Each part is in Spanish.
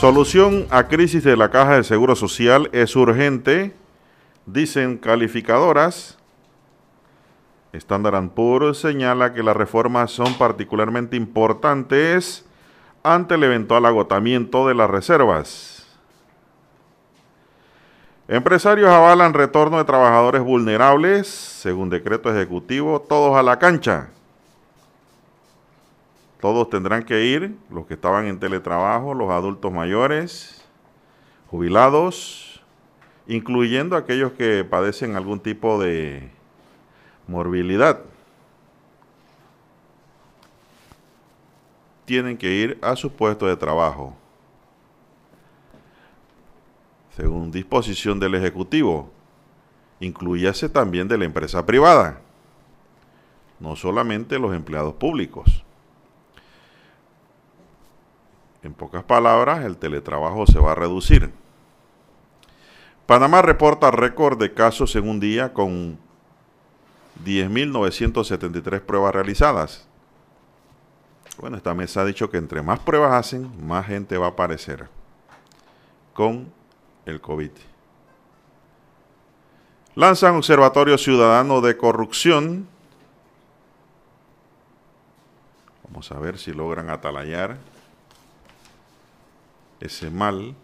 Solución a crisis de la Caja de Seguro Social es urgente, dicen calificadoras. Standard Poor's señala que las reformas son particularmente importantes ante el eventual agotamiento de las reservas. Empresarios avalan retorno de trabajadores vulnerables, según decreto ejecutivo, todos a la cancha. Todos tendrán que ir, los que estaban en teletrabajo, los adultos mayores, jubilados, incluyendo aquellos que padecen algún tipo de morbilidad. Tienen que ir a su puesto de trabajo. Según disposición del Ejecutivo, incluyase también de la empresa privada, no solamente los empleados públicos. En pocas palabras, el teletrabajo se va a reducir. Panamá reporta récord de casos en un día con 10.973 pruebas realizadas. Bueno, esta mesa ha dicho que entre más pruebas hacen, más gente va a aparecer con el COVID. Lanzan Observatorio Ciudadano de Corrupción. Vamos a ver si logran atalayar ese mal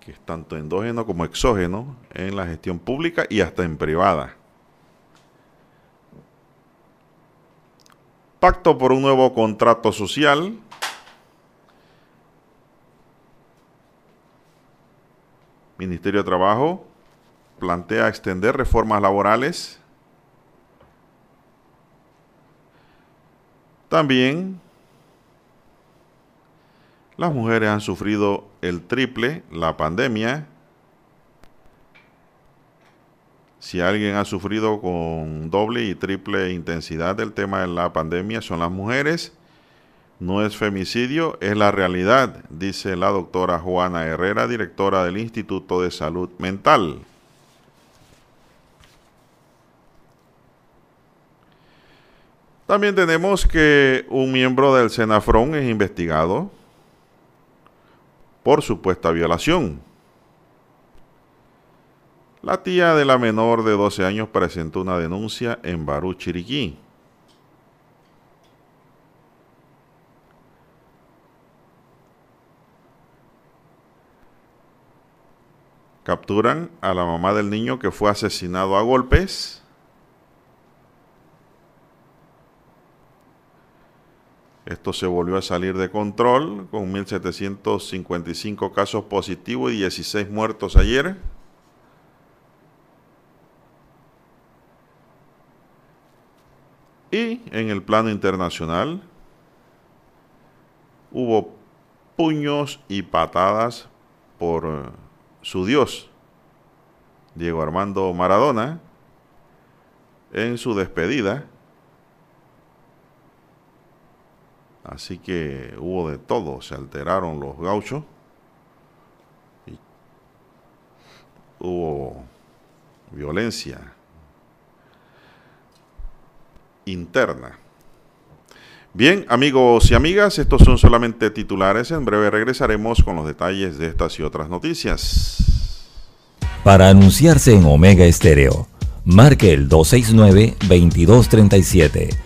que es tanto endógeno como exógeno en la gestión pública y hasta en privada. Pacto por un nuevo contrato social. Ministerio de Trabajo plantea extender reformas laborales. También las mujeres han sufrido el triple, la pandemia. Si alguien ha sufrido con doble y triple intensidad del tema de la pandemia son las mujeres. No es femicidio, es la realidad, dice la doctora Juana Herrera, directora del Instituto de Salud Mental. También tenemos que un miembro del Senafrón es investigado por supuesta violación. La tía de la menor de 12 años presentó una denuncia en Barú, Chiriquí. Capturan a la mamá del niño que fue asesinado a golpes. Esto se volvió a salir de control con 1.755 casos positivos y 16 muertos ayer. Y en el plano internacional hubo puños y patadas por su dios, Diego Armando Maradona, en su despedida Así que hubo de todo, se alteraron los gauchos. Y hubo violencia interna. Bien, amigos y amigas, estos son solamente titulares. En breve regresaremos con los detalles de estas y otras noticias. Para anunciarse en Omega Estéreo, marque el 269-2237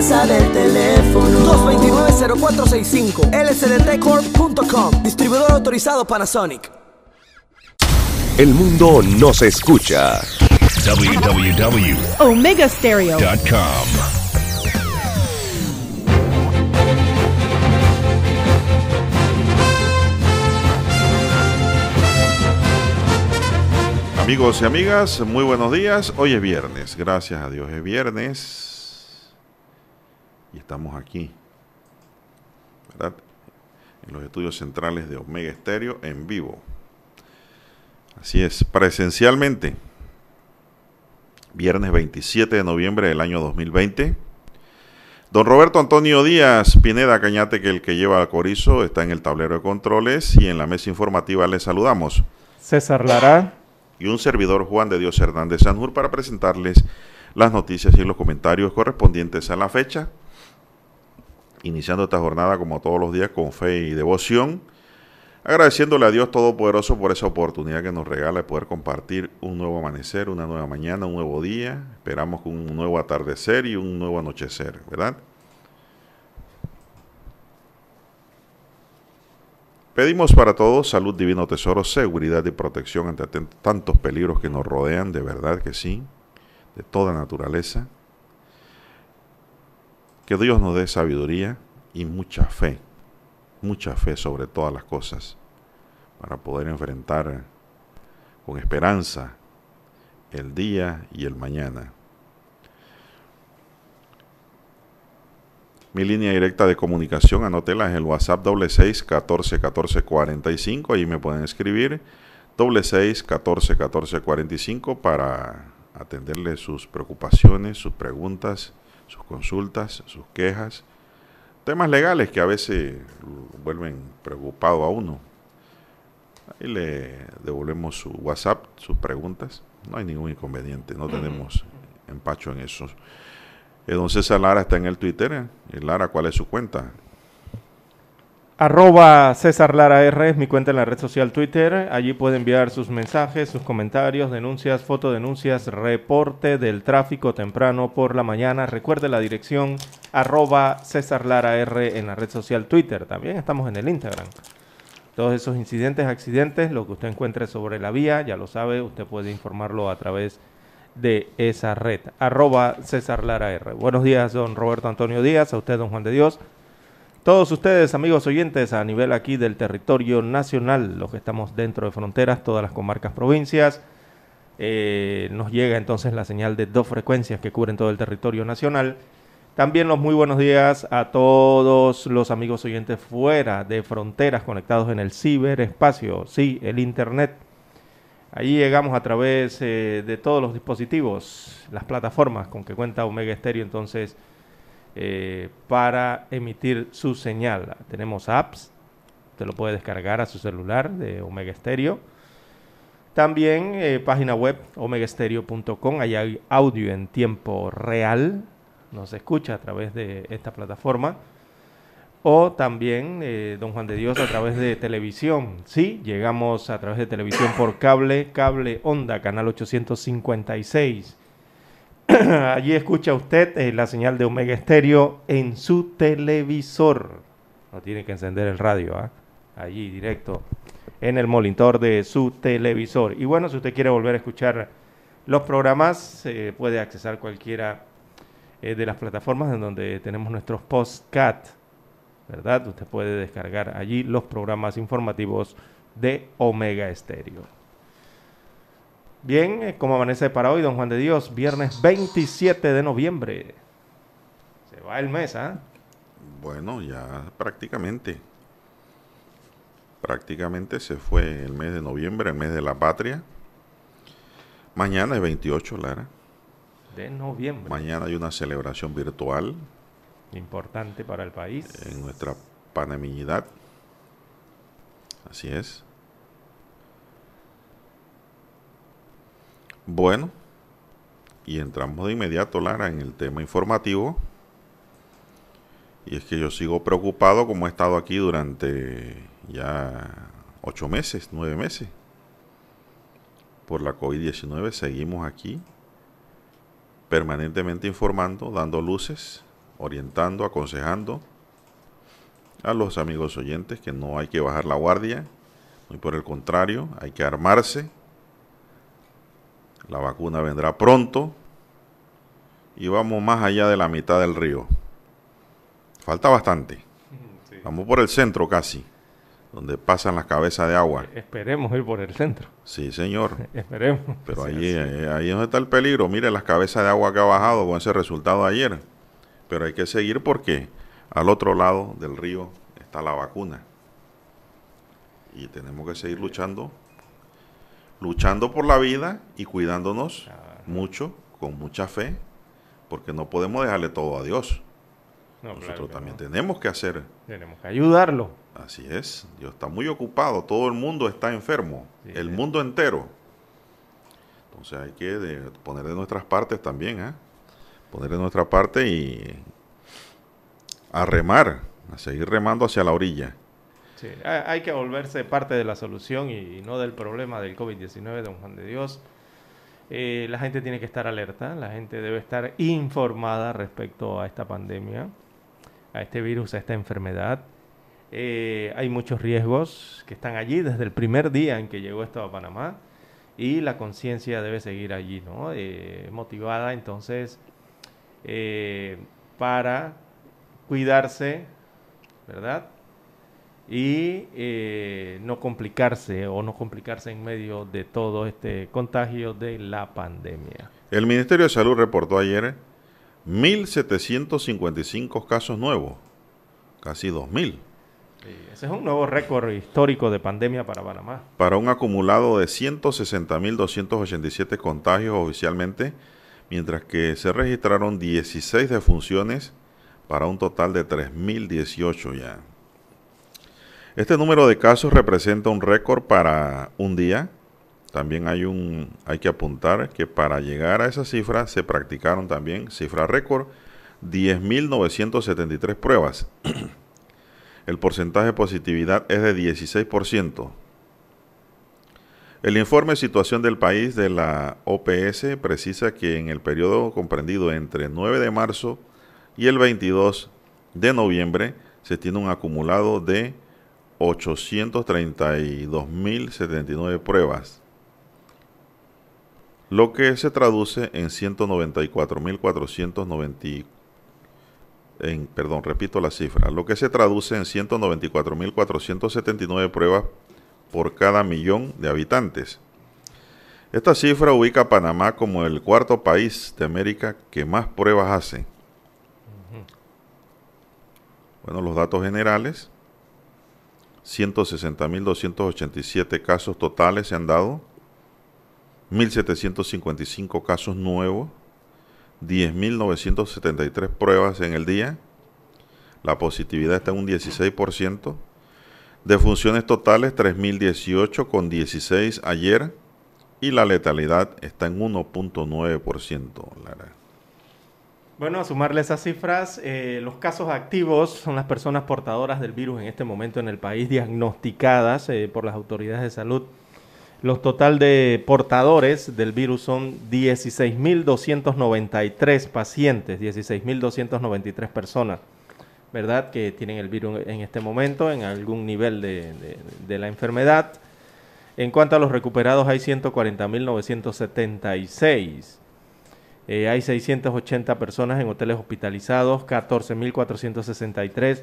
casa del teléfono 229-0465 lsdtcorp.com Distribuidor autorizado Panasonic El mundo nos escucha. www.omegastereo.com Amigos y amigas, muy buenos días. Hoy es viernes, gracias a Dios es viernes. Y estamos aquí, ¿verdad? En los estudios centrales de Omega Estéreo en vivo. Así es, presencialmente. Viernes 27 de noviembre del año 2020. Don Roberto Antonio Díaz Pineda Cañate, que el que lleva al corizo, está en el tablero de controles y en la mesa informativa le saludamos. César Lara y un servidor Juan de Dios Hernández Sanjur para presentarles las noticias y los comentarios correspondientes a la fecha. Iniciando esta jornada como todos los días con fe y devoción, agradeciéndole a Dios Todopoderoso por esa oportunidad que nos regala de poder compartir un nuevo amanecer, una nueva mañana, un nuevo día. Esperamos con un nuevo atardecer y un nuevo anochecer, ¿verdad? Pedimos para todos salud, divino tesoro, seguridad y protección ante tantos peligros que nos rodean, de verdad que sí, de toda naturaleza. Que Dios nos dé sabiduría y mucha fe, mucha fe sobre todas las cosas, para poder enfrentar con esperanza el día y el mañana. Mi línea directa de comunicación, anótela, es el WhatsApp doble seis catorce catorce cuarenta y cinco. Ahí me pueden escribir doble seis catorce catorce cuarenta y cinco para atenderle sus preocupaciones, sus preguntas, sus consultas, sus quejas, temas legales que a veces vuelven preocupado a uno. Ahí le devolvemos su WhatsApp, sus preguntas. No hay ningún inconveniente, no tenemos empacho en eso. Eh, don César Lara está en el Twitter. Eh. Lara, ¿cuál es su cuenta? Arroba César Lara R es mi cuenta en la red social Twitter. Allí puede enviar sus mensajes, sus comentarios, denuncias, fotodenuncias, reporte del tráfico temprano por la mañana. Recuerde la dirección arroba César Lara R en la red social Twitter. También estamos en el Instagram. Todos esos incidentes, accidentes, lo que usted encuentre sobre la vía, ya lo sabe, usted puede informarlo a través de esa red. Arroba César Lara R. Buenos días, don Roberto Antonio Díaz, a usted, don Juan de Dios. Todos ustedes, amigos oyentes, a nivel aquí del territorio nacional, los que estamos dentro de fronteras, todas las comarcas, provincias, eh, nos llega entonces la señal de dos frecuencias que cubren todo el territorio nacional. También los muy buenos días a todos los amigos oyentes fuera de fronteras conectados en el ciberespacio, sí, el Internet Allí llegamos a través eh, de todos los dispositivos, las plataformas con que cuenta Omega Stereo entonces eh, para emitir su señal. Tenemos apps, usted lo puede descargar a su celular de Omega Stereo. También eh, página web omegastereo.com, allá hay audio en tiempo real, nos escucha a través de esta plataforma o también eh, Don Juan de Dios a través de televisión. Sí, llegamos a través de televisión por cable, cable onda, canal 856. Allí escucha usted eh, la señal de Omega Estéreo en su televisor. No tiene que encender el radio, ¿ah? allí directo en el monitor de su televisor. Y bueno, si usted quiere volver a escuchar los programas, puede accesar cualquiera eh, de las plataformas en donde tenemos nuestros postcat ¿verdad? Usted puede descargar allí los programas informativos de Omega Estéreo. Bien, eh, como amanece para hoy, don Juan de Dios, viernes 27 de noviembre. Se va el mes, ¿ah? Bueno, ya prácticamente. Prácticamente se fue el mes de noviembre, el mes de la patria. Mañana es 28, Lara. De noviembre. Mañana hay una celebración virtual Importante para el país. En nuestra panameñidad. Así es. Bueno, y entramos de inmediato, Lara, en el tema informativo. Y es que yo sigo preocupado como he estado aquí durante ya ocho meses, nueve meses. Por la COVID-19 seguimos aquí permanentemente informando, dando luces orientando, aconsejando a los amigos oyentes que no hay que bajar la guardia, y por el contrario, hay que armarse, La vacuna vendrá pronto y vamos más allá de la mitad del río. Falta bastante. Vamos por el centro casi, donde pasan las cabezas de agua. Esperemos ir por el centro. Sí, señor. Esperemos. Pero ahí, eh, ahí es donde está el peligro. Mire las cabezas de agua que ha bajado con ese resultado de ayer. Pero hay que seguir porque al otro lado del río está la vacuna. Y tenemos que seguir luchando, luchando por la vida y cuidándonos mucho, con mucha fe, porque no podemos dejarle todo a Dios. Nosotros también tenemos que hacer. Tenemos que ayudarlo. Así es. Dios está muy ocupado. Todo el mundo está enfermo. el mundo entero. Entonces hay que poner de nuestras partes también. ¿eh? Poner de nuestra parte y a remar. A seguir remando hacia la orilla. Hay que volverse parte de la solución y no del problema del COVID-19, don Juan de Dios. Eh, la gente tiene que estar alerta, la gente debe estar informada respecto a esta pandemia a este virus, a esta enfermedad. Eh, hay muchos riesgos que están allí desde el primer día en que llegó esto a Panamá y la conciencia debe seguir allí, ¿no? Eh, motivada entonces para cuidarse, ¿verdad? Y no complicarse o no complicarse en medio de todo este contagio de la pandemia. El Ministerio de Salud reportó ayer 1.755 casos nuevos, casi 2.000. ese es un nuevo récord histórico de pandemia para Panamá. Para un acumulado de 160.287 contagios oficialmente, mientras que se registraron 16 defunciones para un total de 3.018 ya. Este número de casos representa un récord para un día también hay, un, hay que apuntar que para llegar a esa cifra se practicaron también, cifra récord, 10.973 pruebas. El porcentaje de positividad es de 16%. El informe Situación del País de la OPS precisa que en el periodo comprendido entre 9 de marzo y el 22 de noviembre se tiene un acumulado de 832.079 pruebas lo que se traduce en 194.490 en, perdón, repito la cifra, lo que se traduce en 194.479 pruebas por cada millón de habitantes. Esta cifra ubica a Panamá como el cuarto país de América que más pruebas hace. Bueno, los datos generales, 160.287 casos totales se han dado, 1.755 casos nuevos, 10.973 pruebas en el día, la positividad está en un 16%, de funciones totales 3.018 con 16 ayer y la letalidad está en 1.9%. Bueno, a sumarle esas cifras, eh, los casos activos son las personas portadoras del virus en este momento en el país, diagnosticadas eh, por las autoridades de salud los total de portadores del virus son 16.293 pacientes, 16.293 personas, ¿verdad? Que tienen el virus en este momento, en algún nivel de, la enfermedad. En cuanto a los recuperados, hay 140.976. Eh, hay 680 personas en hoteles hospitalizados, 14.463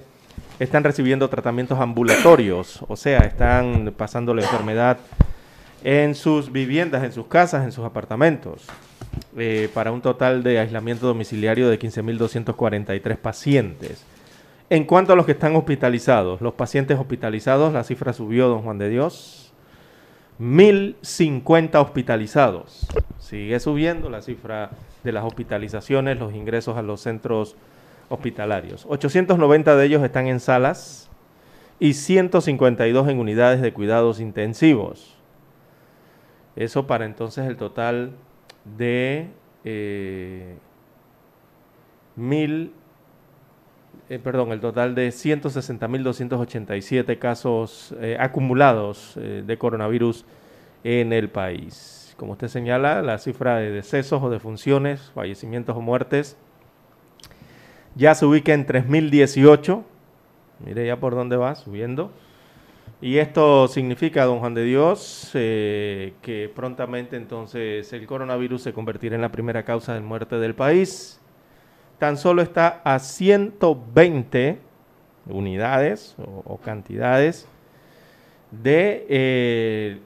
están recibiendo tratamientos ambulatorios, o sea, están pasando la enfermedad en sus viviendas, en sus casas, en sus apartamentos, eh, para un total de aislamiento domiciliario de 15.243 pacientes. En cuanto a los que están hospitalizados, los pacientes hospitalizados, la cifra subió, don Juan de Dios, 1.050 hospitalizados. Sigue subiendo la cifra de las hospitalizaciones, los ingresos a los centros hospitalarios. 890 de ellos están en salas y 152 en unidades de cuidados intensivos. Eso para entonces el total de eh, mil, eh, perdón, el total de 160.287 casos eh, acumulados de coronavirus en el país. Como usted señala, la cifra de decesos o defunciones, fallecimientos o muertes ya se ubica en 3.018. Mire ya por dónde va, subiendo. Y esto significa, don Juan de Dios, eh, que prontamente entonces el coronavirus se convertirá en la primera causa de muerte del país. Tan solo está a 120 unidades o, cantidades de eh,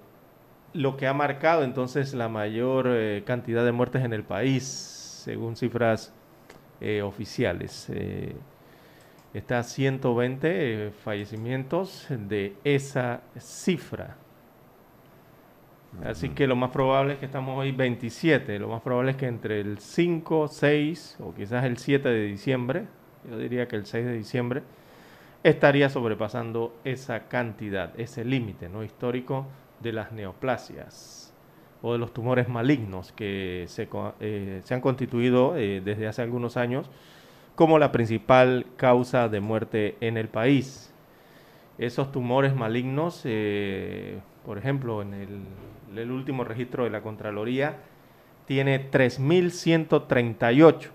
lo que ha marcado entonces la mayor eh, cantidad de muertes en el país, según cifras oficiales está a 120 eh, fallecimientos de esa cifra. Así que lo más probable es que estamos hoy 27, lo más probable es que entre el 5, 6 o quizás el 7 de diciembre, yo diría que el 6 de diciembre, estaría sobrepasando esa cantidad, ese límite ¿no? histórico de las neoplasias o de los tumores malignos que se, eh, se han constituido eh, desde hace algunos años como la principal causa de muerte en el país. Esos tumores malignos, eh, por ejemplo, en el, último registro de la Contraloría, tiene 3.138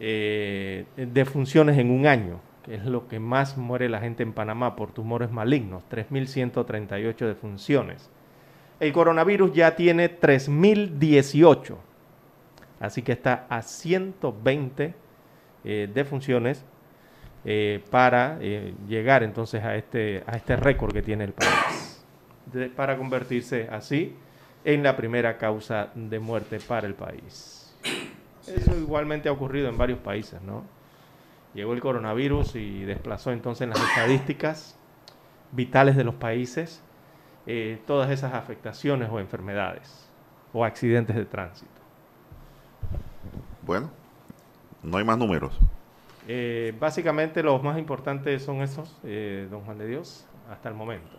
eh, defunciones en un año, que es lo que más muere la gente en Panamá por tumores malignos, 3.138 defunciones. El coronavirus ya tiene 3.018 Así que está a 120 eh, defunciones eh, para eh, llegar entonces a este, a este récord que tiene el país, para convertirse así en la primera causa de muerte para el país. Eso igualmente ha ocurrido en varios países, ¿no? Llegó el coronavirus y desplazó entonces las estadísticas vitales de los países todas esas afectaciones o enfermedades o accidentes de tránsito. Bueno, no hay más números. Eh, básicamente los más importantes son esos, eh, don Juan de Dios, hasta el momento.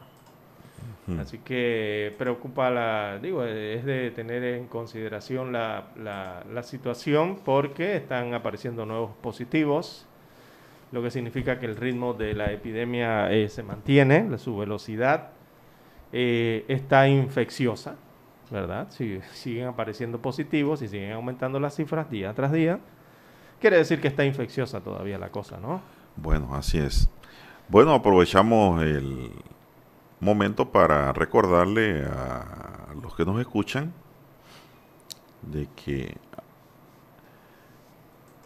Así que preocupa la, digo, es de tener en consideración la, la, situación porque están apareciendo nuevos positivos, lo que significa que el ritmo de la epidemia eh, se mantiene, su velocidad está infecciosa, ¿verdad? siguen apareciendo positivos y siguen aumentando las cifras día tras día. Quiere decir que está infecciosa todavía la cosa, ¿no? Bueno, así es. Bueno, aprovechamos el momento para recordarle a los que nos escuchan de que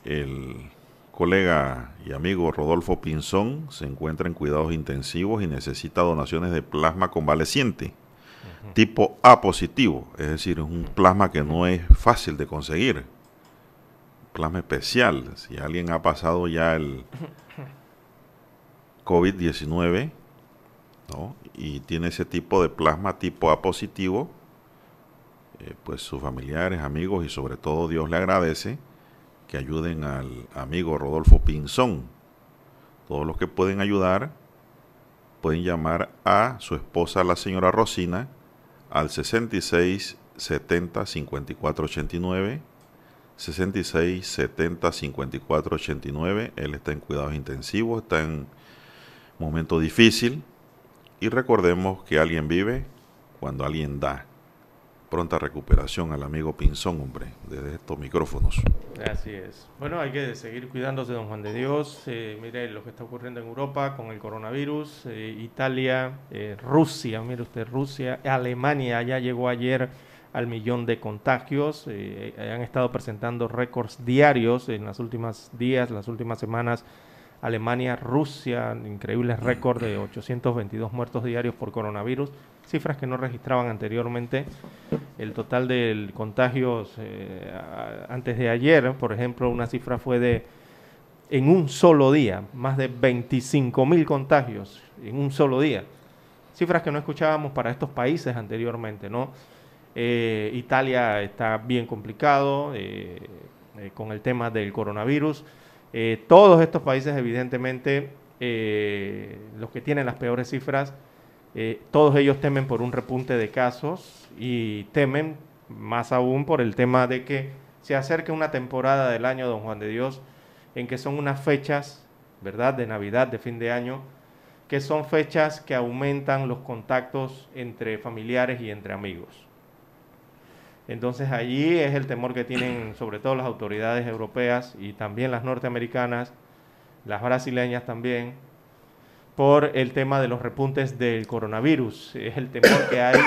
el colega y amigo Rodolfo Pinzón se encuentra en cuidados intensivos y necesita donaciones de plasma convaleciente tipo A positivo, es decir, es un plasma que no es fácil de conseguir, plasma especial. Si alguien ha pasado ya el COVID-19 y tiene ese tipo de plasma tipo A positivo, eh, pues sus familiares, amigos y sobre todo Dios le agradece que ayuden al amigo Rodolfo Pinzón. Todos los que pueden ayudar pueden llamar a su esposa, la señora Rosina, al 66 70 54 89 66 70 54 89 él está en cuidados intensivos está en momento difícil. Y recordemos que alguien vive cuando alguien da pronta recuperación al amigo Pinzón, hombre, desde estos micrófonos. Así es. Bueno, hay que seguir cuidándose, don Juan de Dios. Eh, mire lo que está ocurriendo en Europa con el coronavirus. Eh, Italia, eh, Rusia, mire usted, Rusia, Alemania ya llegó ayer al millón de contagios. han estado presentando récords diarios en los últimos días, las últimas semanas. Alemania, Rusia, increíbles récords de 822 muertos diarios por coronavirus cifras que no registraban anteriormente. El total de contagios eh, antes de ayer, por ejemplo, una cifra fue de, en un solo día, más de 25 mil contagios en un solo día. Cifras que no escuchábamos para estos países anteriormente, ¿no? Eh, Italia está bien complicado eh, con el tema del coronavirus. Todos estos países, evidentemente, los que tienen las peores cifras, eh, todos ellos temen por un repunte de casos y temen más aún por el tema de que se acerque una temporada del año Don Juan de Dios en que son unas fechas, ¿verdad?, de Navidad, de fin de año, que son fechas que aumentan los contactos entre familiares y entre amigos. Entonces allí es el temor que tienen sobre todo las autoridades europeas y también las norteamericanas, las brasileñas también, por el tema de los repuntes del coronavirus. Es el temor que hay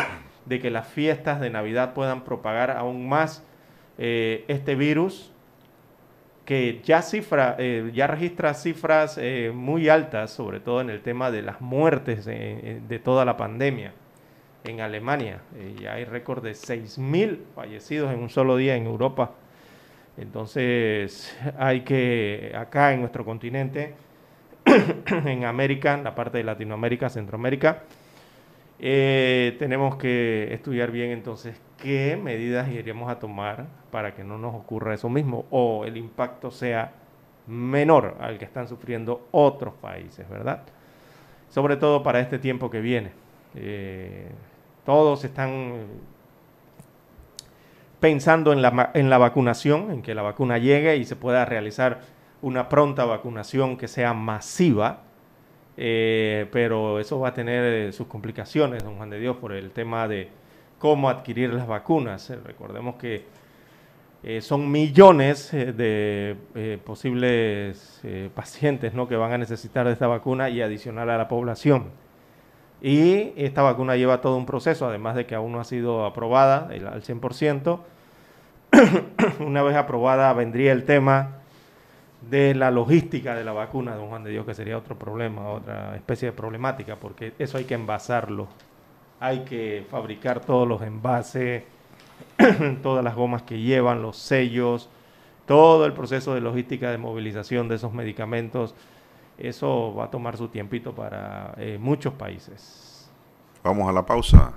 de que las fiestas de Navidad puedan propagar aún más eh, este virus que ya, cifra, eh, ya registra cifras eh, muy altas, sobre todo en el tema de las muertes de toda la pandemia. En Alemania ya hay récord de 6.000 fallecidos en un solo día en Europa. Entonces hay que, acá en nuestro continente, en América, en la parte de Latinoamérica, Centroamérica. Eh, tenemos que estudiar bien entonces qué medidas iremos a tomar para que no nos ocurra eso mismo o el impacto sea menor al que están sufriendo otros países, ¿verdad? Sobre todo para este tiempo que viene. Eh, todos están pensando en la, en la vacunación, en que la vacuna llegue y se pueda realizar una pronta vacunación que sea masiva, eh, pero eso va a tener eh, sus complicaciones, don Juan de Dios, por el tema de cómo adquirir las vacunas. Eh, recordemos que son millones de posibles pacientes ¿no? que van a necesitar de esta vacuna y adicional a la población. Y esta vacuna lleva todo un proceso, además de que aún no ha sido aprobada al 100%. Una vez aprobada vendría el tema de la logística de la vacuna, don Juan de Dios, que sería otro problema, otra especie de problemática, porque eso hay que envasarlo, hay que fabricar todos los envases, todas las gomas que llevan, los sellos, todo el proceso de logística de movilización de esos medicamentos, eso va a tomar su tiempito para eh, muchos países. Vamos a la pausa.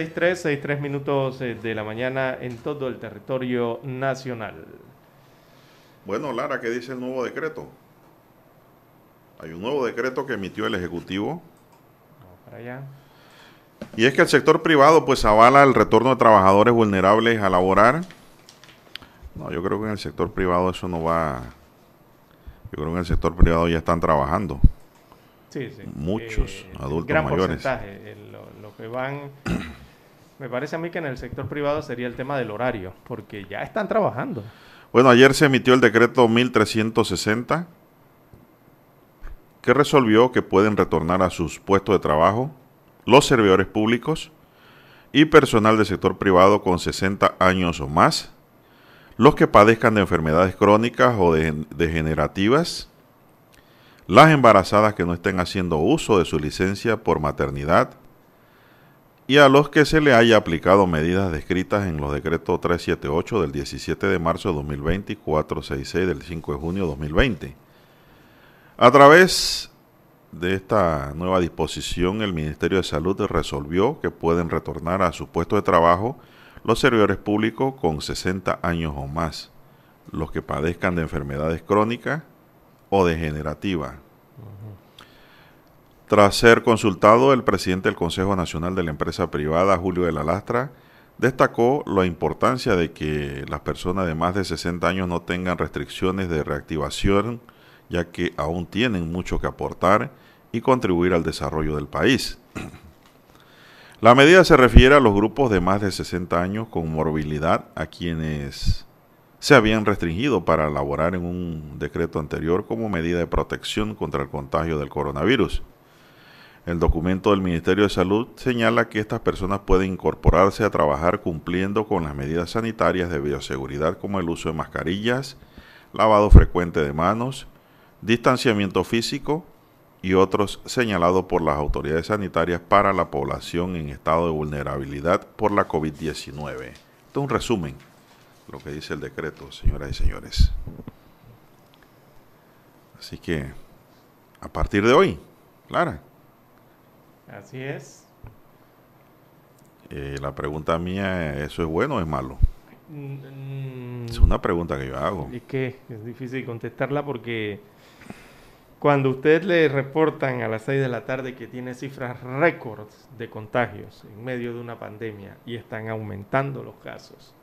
6.3, 6.3 minutos eh, de la mañana en todo el territorio nacional. Bueno, Lara, ¿qué dice el nuevo decreto? Hay un nuevo decreto que emitió el Ejecutivo. Vamos para allá. Y es que el sector privado pues avala el retorno de trabajadores vulnerables a laborar. No, yo creo que en el sector privado eso no va. Yo creo que en el sector privado ya están trabajando. Sí, sí. Muchos Eh, adultos gran mayores. porcentaje. Eh, Lo, lo que van. Me parece a mí que en el sector privado sería el tema del horario, porque ya están trabajando. Bueno, ayer se emitió el decreto 1360 que resolvió que pueden retornar a sus puestos de trabajo los servidores públicos y personal del sector privado con 60 años o más, los que padezcan de enfermedades crónicas o de- degenerativas, las embarazadas que no estén haciendo uso de su licencia por maternidad, y a los que se le haya aplicado medidas descritas en los decretos 378 del 17 de marzo de 2020 y 466 del 5 de junio de 2020. A través de esta nueva disposición, el Ministerio de Salud resolvió que pueden retornar a su puesto de trabajo los servidores públicos con 60 años o más, los que padezcan de enfermedades crónicas o degenerativas. Tras ser consultado, el presidente del Consejo Nacional de la Empresa Privada, Julio de la Lastra, destacó la importancia de que las personas de más de 60 años no tengan restricciones de reactivación, ya que aún tienen mucho que aportar y contribuir al desarrollo del país. La medida se refiere a los grupos de más de 60 años con morbilidad a quienes se habían restringido para laborar en un decreto anterior como medida de protección contra el contagio del coronavirus. El documento del Ministerio de Salud señala que estas personas pueden incorporarse a trabajar cumpliendo con las medidas sanitarias de bioseguridad como el uso de mascarillas, lavado frecuente de manos, distanciamiento físico y otros señalados por las autoridades sanitarias para la población en estado de vulnerabilidad por la COVID-19. Esto es un resumen de lo que dice el decreto, señoras y señores. Así que, a partir de hoy, Clara, Así es. eh, la pregunta mía, ¿eso es bueno o es malo? Mm, Es una pregunta que yo hago. Es que es difícil contestarla porque cuando usted le reportan a las 6 de la tarde que tiene cifras récords de contagios en medio de una pandemia y están aumentando los casos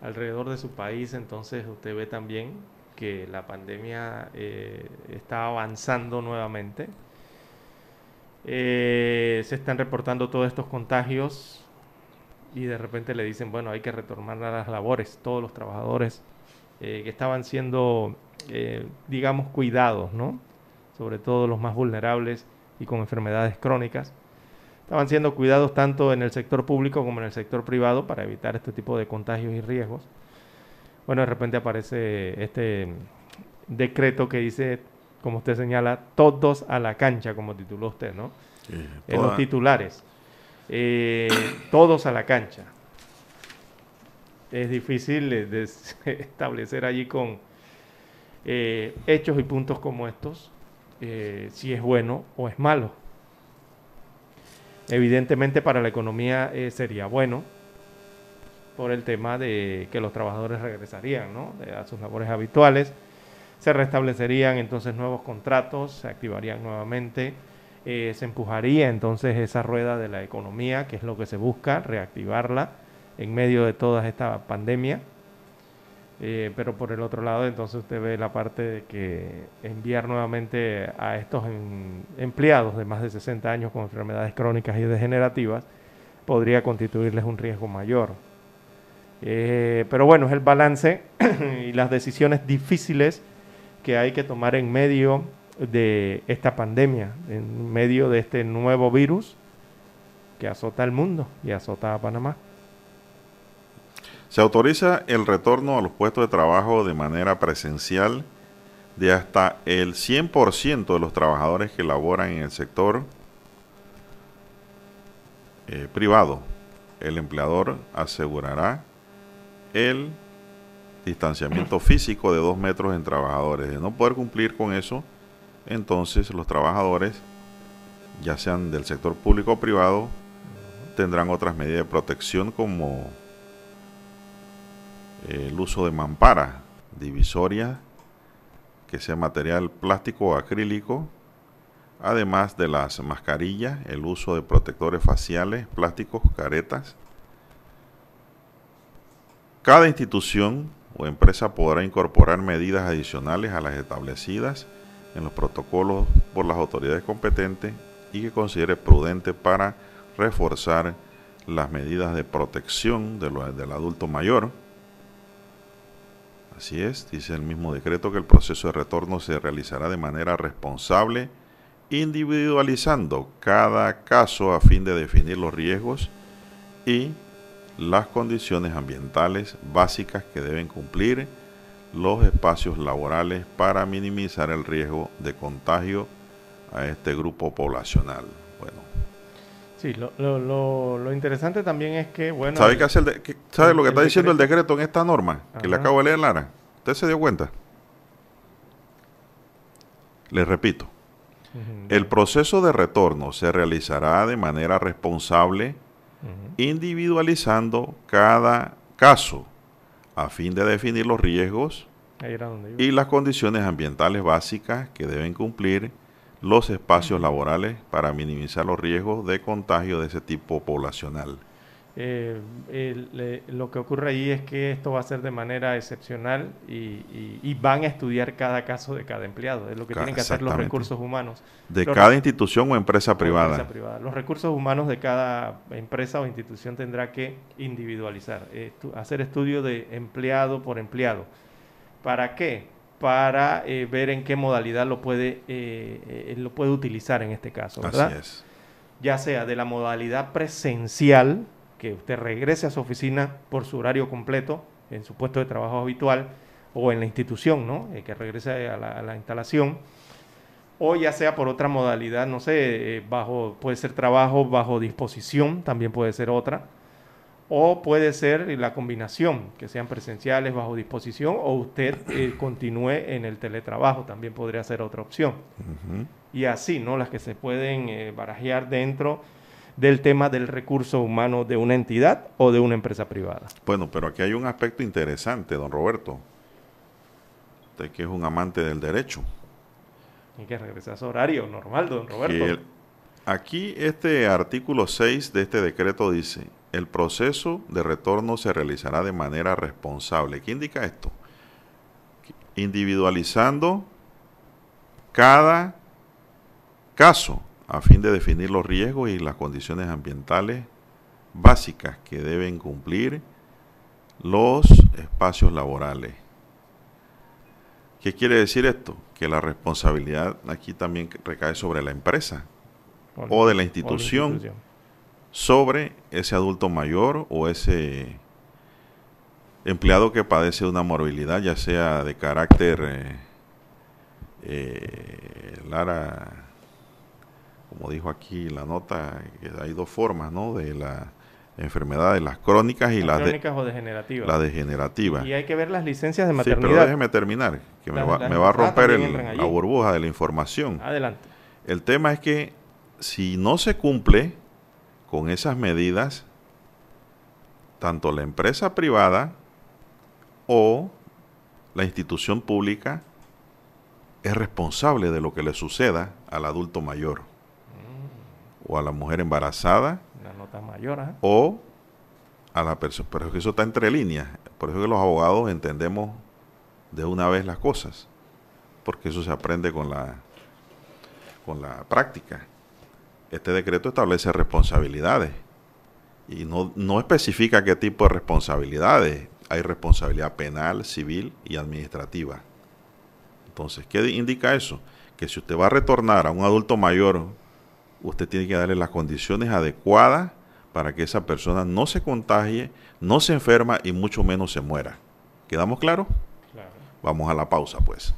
alrededor de su país, entonces usted ve también que la pandemia eh, está avanzando nuevamente. Eh, se están reportando todos estos contagios y de repente le dicen, bueno, hay que retomar a las labores, todos los trabajadores eh, que estaban siendo, eh, digamos, cuidados, ¿no? Sobre todo los más vulnerables y con enfermedades crónicas. Estaban siendo cuidados tanto en el sector público como en el sector privado para evitar este tipo de contagios y riesgos. Bueno, de repente aparece este decreto que dice, como usted señala, todos a la cancha, como tituló usted, ¿no? En toda- los titulares. Eh, todos a la cancha. Es difícil establecer allí con eh, hechos y puntos como estos eh, si es bueno o es malo. Evidentemente para la economía eh, sería bueno por el tema de que los trabajadores regresarían ¿no? A sus labores habituales, se restablecerían entonces nuevos contratos, se activarían nuevamente, eh, se empujaría entonces esa rueda de la economía, que es lo que se busca, reactivarla en medio de toda esta pandemia. Eh, pero por el otro lado, entonces usted ve la parte de que enviar nuevamente a estos em- empleados de más de 60 años con enfermedades crónicas y degenerativas podría constituirles un riesgo mayor. Eh, pero bueno, es el balance y las decisiones difíciles que hay que tomar en medio de esta pandemia, en medio de este nuevo virus que azota al mundo y azota a Panamá. Se autoriza el retorno a los puestos de trabajo de manera presencial de hasta el 100% de los trabajadores que laboran en el sector eh, privado. El empleador asegurará el distanciamiento físico de dos metros en trabajadores. De no poder cumplir con eso, entonces los trabajadores, ya sean del sector público o privado, tendrán otras medidas de protección como el uso de mamparas divisorias que sea material plástico o acrílico, además de las mascarillas, el uso de protectores faciales, plásticos, caretas. Cada institución o empresa podrá incorporar medidas adicionales a las establecidas en los protocolos por las autoridades competentes y que considere prudente para reforzar las medidas de protección de del adulto mayor. Así es, dice el mismo decreto que el proceso de retorno se realizará de manera responsable, individualizando cada caso a fin de definir los riesgos y las condiciones ambientales básicas que deben cumplir los espacios laborales para minimizar el riesgo de contagio a este grupo poblacional. Bueno. Sí, lo, lo, lo, interesante también es que, bueno... ¿Sabe, qué hace el ¿sabe lo que está diciendo el decreto en esta norma? Que le acabo de leer, Lara. ¿Usted se dio cuenta? Le repito. El proceso de retorno se realizará de manera responsable, individualizando cada caso a fin de definir los riesgos y las condiciones ambientales básicas que deben cumplir los espacios laborales para minimizar los riesgos de contagio de ese tipo poblacional. Eh, lo que ocurre ahí es que esto va a ser de manera excepcional y, van a estudiar cada caso de cada empleado. Es lo que tienen que hacer los recursos humanos. De cada institución o empresa privada. Los recursos humanos de cada empresa o institución tendrá que individualizar, hacer estudio de empleado por empleado. ¿Para qué? Para eh, ver en qué modalidad lo puede, eh, lo puede utilizar en este caso. ¿verdad? Así es. Ya sea de la modalidad presencial, que usted regrese a su oficina por su horario completo, en su puesto de trabajo habitual, o en la institución, ¿no? Eh, que regrese a la, instalación, o ya sea por otra modalidad, no sé, eh, bajo, puede ser trabajo bajo disposición, también puede ser otra, o puede ser la combinación, que sean presenciales bajo disposición, o usted eh, continúe en el teletrabajo, también podría ser otra opción. Y así, ¿no? Las que se pueden barajear dentro del tema del recurso humano de una entidad o de una empresa privada. Bueno, pero aquí hay un aspecto interesante, don Roberto. Usted que es un amante del derecho. Y que regresa a su horario normal, don Roberto. aquí este artículo 6 de este decreto dice, el proceso de retorno se realizará de manera responsable. ¿Qué indica esto? Individualizando cada caso a fin de definir los riesgos y las condiciones ambientales básicas que deben cumplir los espacios laborales. ¿Qué quiere decir esto? Que la responsabilidad aquí también recae sobre la empresa o, de la institución, sobre ese adulto mayor o ese empleado que padece una morbilidad, ya sea de carácter, eh, eh, Lara, como dijo aquí la nota, hay dos formas, ¿no? De la enfermedad de las crónicas y las, crónicas o degenerativas. La degenerativa. Y hay que ver las licencias de maternidad. Sí, pero déjeme terminar, que me, va, me va, a romper la burbuja de la información. Adelante. El tema es que si no se cumple con esas medidas, tanto la empresa privada o la institución pública es responsable de lo que le suceda al adulto mayor o a la mujer embarazada. nota mayor, ¿eh? O a la persona. Pero es que eso está entre líneas. Por eso que los abogados entendemos de una vez las cosas. Porque eso se aprende con la, con la práctica. Este decreto establece responsabilidades. Y no, no especifica qué tipo de responsabilidades. Hay responsabilidad penal, civil y administrativa. Entonces, ¿qué indica eso? Que si usted va a retornar a un adulto mayor usted tiene que darle las condiciones adecuadas para que esa persona no se contagie, no se enferma y mucho menos se muera. ¿Quedamos claros? Claro. Vamos a la pausa, pues.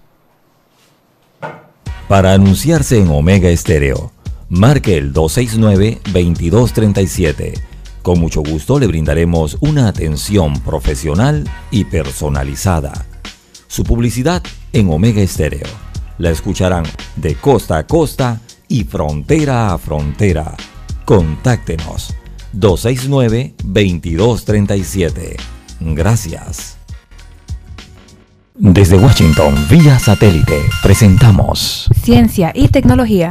Para anunciarse en Omega Estéreo, marque el 269-2237. Con mucho gusto le brindaremos una atención profesional y personalizada. Su publicidad en Omega Estéreo. La escucharán de costa a costa y frontera a frontera. Contáctenos 269-2237. Gracias. Desde Washington, vía satélite, presentamos Ciencia y Tecnología.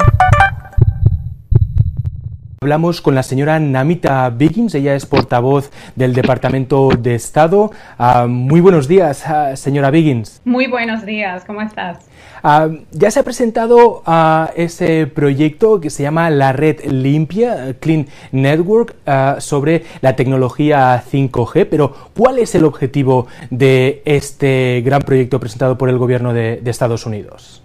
Hablamos con la señora Namita Biggins, ella es portavoz del Departamento de Estado. Ah, muy buenos días, ah, señora Biggins. Muy buenos días, ¿cómo estás? Ah, ya se ha presentado ese proyecto que se llama la Red Limpia, Clean Network, sobre la tecnología 5G, pero ¿cuál es el objetivo de este gran proyecto presentado por el gobierno de Estados Unidos?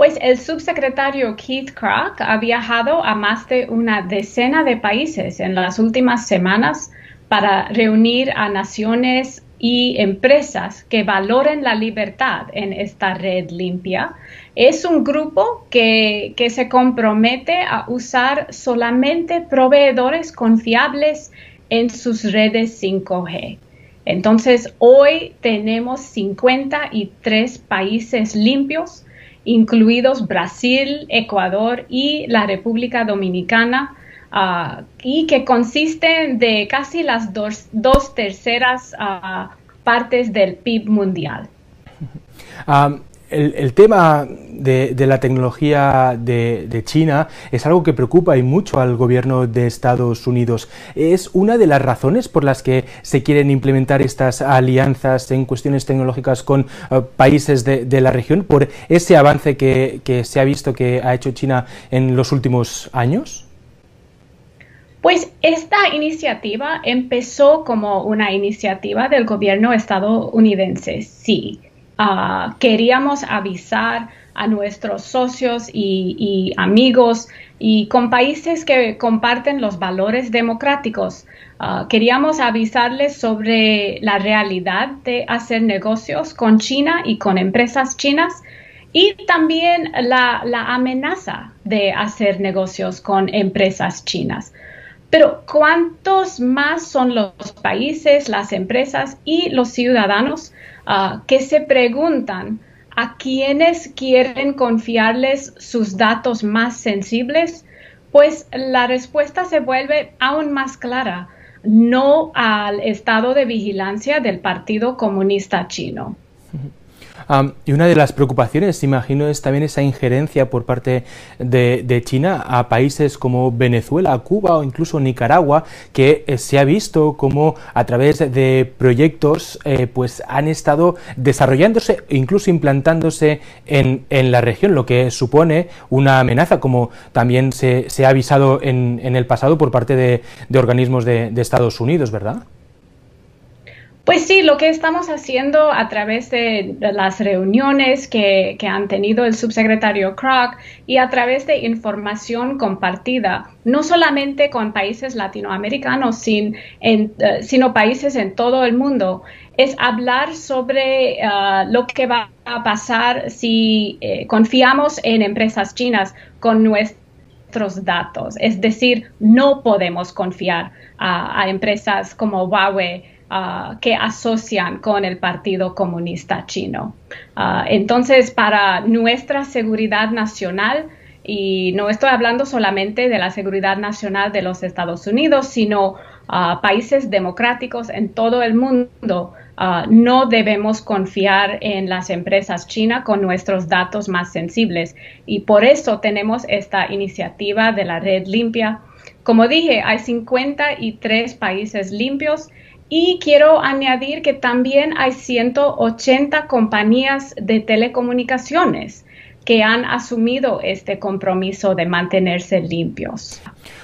Pues el subsecretario Keith Kroc ha viajado a más de una decena de países en las últimas semanas para reunir a naciones y empresas que valoren la libertad en esta red limpia. Es un grupo que, que se compromete a usar solamente proveedores confiables en sus redes 5G. Entonces, hoy tenemos 53 países limpios incluidos Brasil, Ecuador y la República Dominicana, ah, y que consisten de casi las dos, terceras ah, partes del PIB mundial. Ah, el, tema de, la tecnología de, China es algo que preocupa y mucho al gobierno de Estados Unidos. ¿Es una de las razones por las que se quieren implementar estas alianzas en cuestiones tecnológicas con eh, países de, la región por ese avance que, que se ha visto que ha hecho China en los últimos años? Pues esta iniciativa empezó como una iniciativa del gobierno estadounidense, sí. Ah, queríamos avisar a nuestros socios y, amigos y con países que comparten los valores democráticos. Ah, queríamos avisarles sobre la realidad de hacer negocios con China y con empresas chinas y también la, la amenaza de hacer negocios con empresas chinas. Pero ¿cuántos más son los países, las empresas y los ciudadanos Ah, que se preguntan a quienes quieren confiarles sus datos más sensibles, pues la respuesta se vuelve aún más clara, no al estado de vigilancia del Partido Comunista Chino y una de las preocupaciones, imagino, es también esa injerencia por parte de, China a países como Venezuela, Cuba o incluso Nicaragua, que eh, se ha visto como a través de proyectos eh, pues han estado desarrollándose e incluso implantándose en, la región, lo que supone una amenaza, como también se, ha avisado en, el pasado por parte de, organismos de Estados Unidos, ¿verdad? Pues sí, lo que estamos haciendo a través de, las reuniones que, han tenido el subsecretario Kroc y a través de información compartida, no solamente con países latinoamericanos, eh, sino países en todo el mundo, es hablar sobre ah, lo que va a pasar si eh, confiamos en empresas chinas con nuestros datos. Es decir, no podemos confiar a empresas como Huawei Ah, que asocian con el Partido Comunista Chino. Ah, entonces, para nuestra seguridad nacional, y no estoy hablando solamente de la seguridad nacional de los Estados Unidos, sino uh, países democráticos en todo el mundo, no debemos confiar en las empresas chinas con nuestros datos más sensibles. Y por eso tenemos esta iniciativa de la red limpia. Como dije, hay 53 países limpios y quiero añadir que también hay 180 compañías de telecomunicaciones que han asumido este compromiso de mantenerse limpios.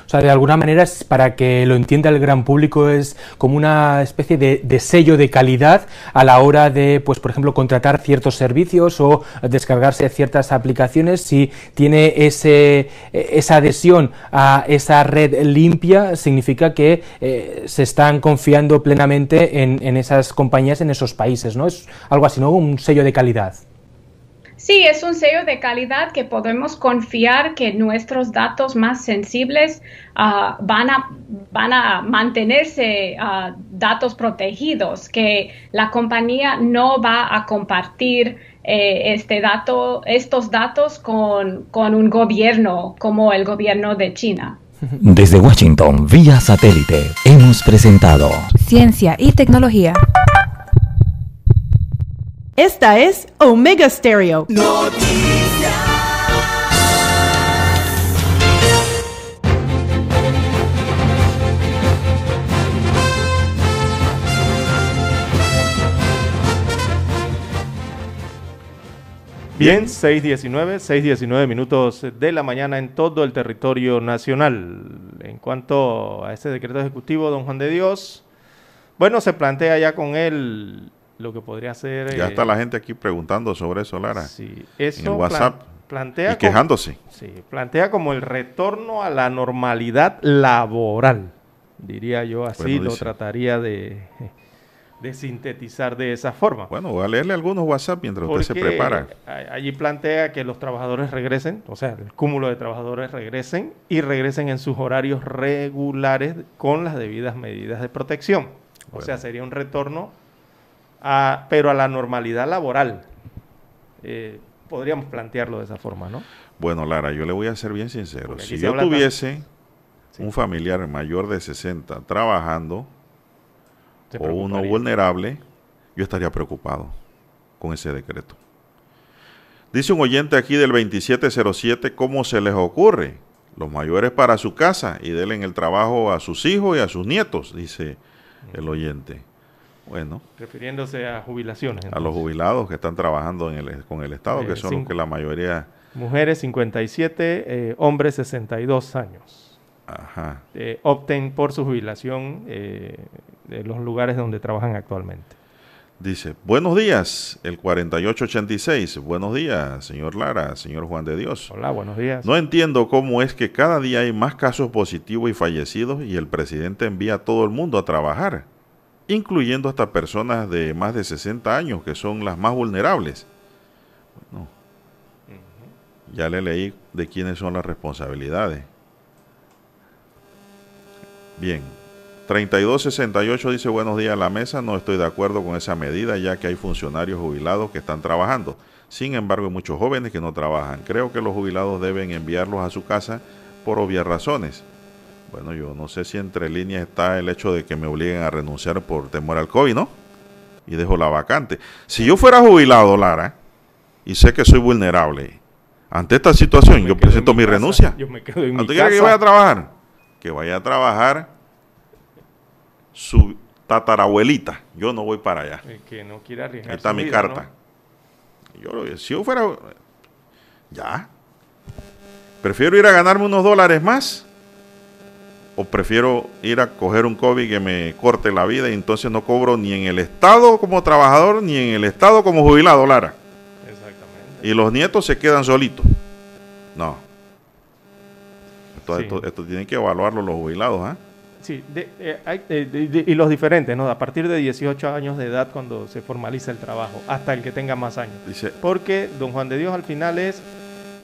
O sea, de alguna manera, es, para que lo entienda el gran público, es como una especie de, sello de calidad a la hora de, pues, por ejemplo, contratar ciertos servicios o descargarse ciertas aplicaciones. Si tiene ese, esa adhesión a esa red limpia, significa que eh, se están confiando plenamente en, en esas compañías en esos países, ¿no? Es algo así, ¿no? Un sello de calidad. Sí, es un sello de calidad que podemos confiar que nuestros datos más sensibles ah, van, a, van a mantenerse uh, datos protegidos, que la compañía no va a compartir eh, este dato, estos datos con, con un gobierno como el gobierno de China. Desde Washington, vía satélite, hemos presentado Ciencia y Tecnología. Esta es Omega Stereo. Bien, 6.19, 6.19 minutos de la mañana en todo el territorio nacional. En cuanto a ese decreto ejecutivo, don Juan de Dios, bueno, se plantea ya con él lo que podría ser... Ya está eh, la gente aquí preguntando sobre eso, Lara. Sí, eso en el WhatsApp. plantea y quejándose. sí, plantea como el retorno a la normalidad laboral, diría yo así, lo trataría de de sintetizar de esa forma. Bueno, voy a leerle algunos WhatsApp mientras usted se prepara. Allí plantea que los trabajadores regresen, o sea, el cúmulo de trabajadores regresen y regresen en sus horarios regulares con las debidas medidas de protección. O sea, sería un retorno, a, pero a la normalidad laboral. Eh, podríamos plantearlo de esa forma, ¿no? Bueno, Lara, yo le voy a ser bien sincero. Si yo tuviese un familiar mayor de 60 trabajando, o uno vulnerable, yo estaría preocupado con ese decreto. Dice un oyente aquí del 2707, ¿cómo se les ocurre? Los mayores para su casa y denle el trabajo a sus hijos y a sus nietos, dice el oyente. Bueno. Refiriéndose a jubilaciones. A los jubilados que están trabajando en el, con el Estado, que eh, son los que la mayoría... Mujeres 57, eh, hombres 62 años. Ajá. Eh, opten por su jubilación eh, de los lugares donde trabajan actualmente. Dice, buenos días, el 4886. Buenos días, señor Lara, señor Juan de Dios. Hola, buenos días. No entiendo cómo es que cada día hay más casos positivos y fallecidos y el presidente envía a todo el mundo a trabajar, incluyendo hasta personas de más de 60 años, que son las más vulnerables. Bueno, ya le leí de quiénes son las responsabilidades. Bien. 3268 dice buenos días a la mesa. No estoy de acuerdo con esa medida ya que hay funcionarios jubilados que están trabajando. Sin embargo, hay muchos jóvenes que no trabajan. Creo que los jubilados deben enviarlos a su casa por obvias razones. Bueno, yo no sé si entre líneas está el hecho de que me obliguen a renunciar por temor al COVID, ¿no? Y dejo la vacante. Si yo fuera jubilado, Lara, y sé que soy vulnerable, ante esta situación yo, presento mi, renuncia. Yo me quedo en mi casa. que vaya a trabajar? que vaya a trabajar su tatarabuelita. Yo no voy para allá. que no quiera arriesgar. Ahí está mi carta. Yo, si yo fuera, ya. Prefiero ir a ganarme unos dólares más o prefiero ir a coger un COVID que me corte la vida y entonces no cobro ni en el Estado como trabajador ni en el Estado como jubilado, Lara. Exactamente. Y los nietos se quedan solitos. No. Esto, tienen que evaluarlo los jubilados, ¿ah? Sí, eh, eh, y los diferentes, ¿no? A partir de 18 años de edad cuando se formaliza el trabajo, hasta el que tenga más años. Dice, Porque don Juan de Dios al final es,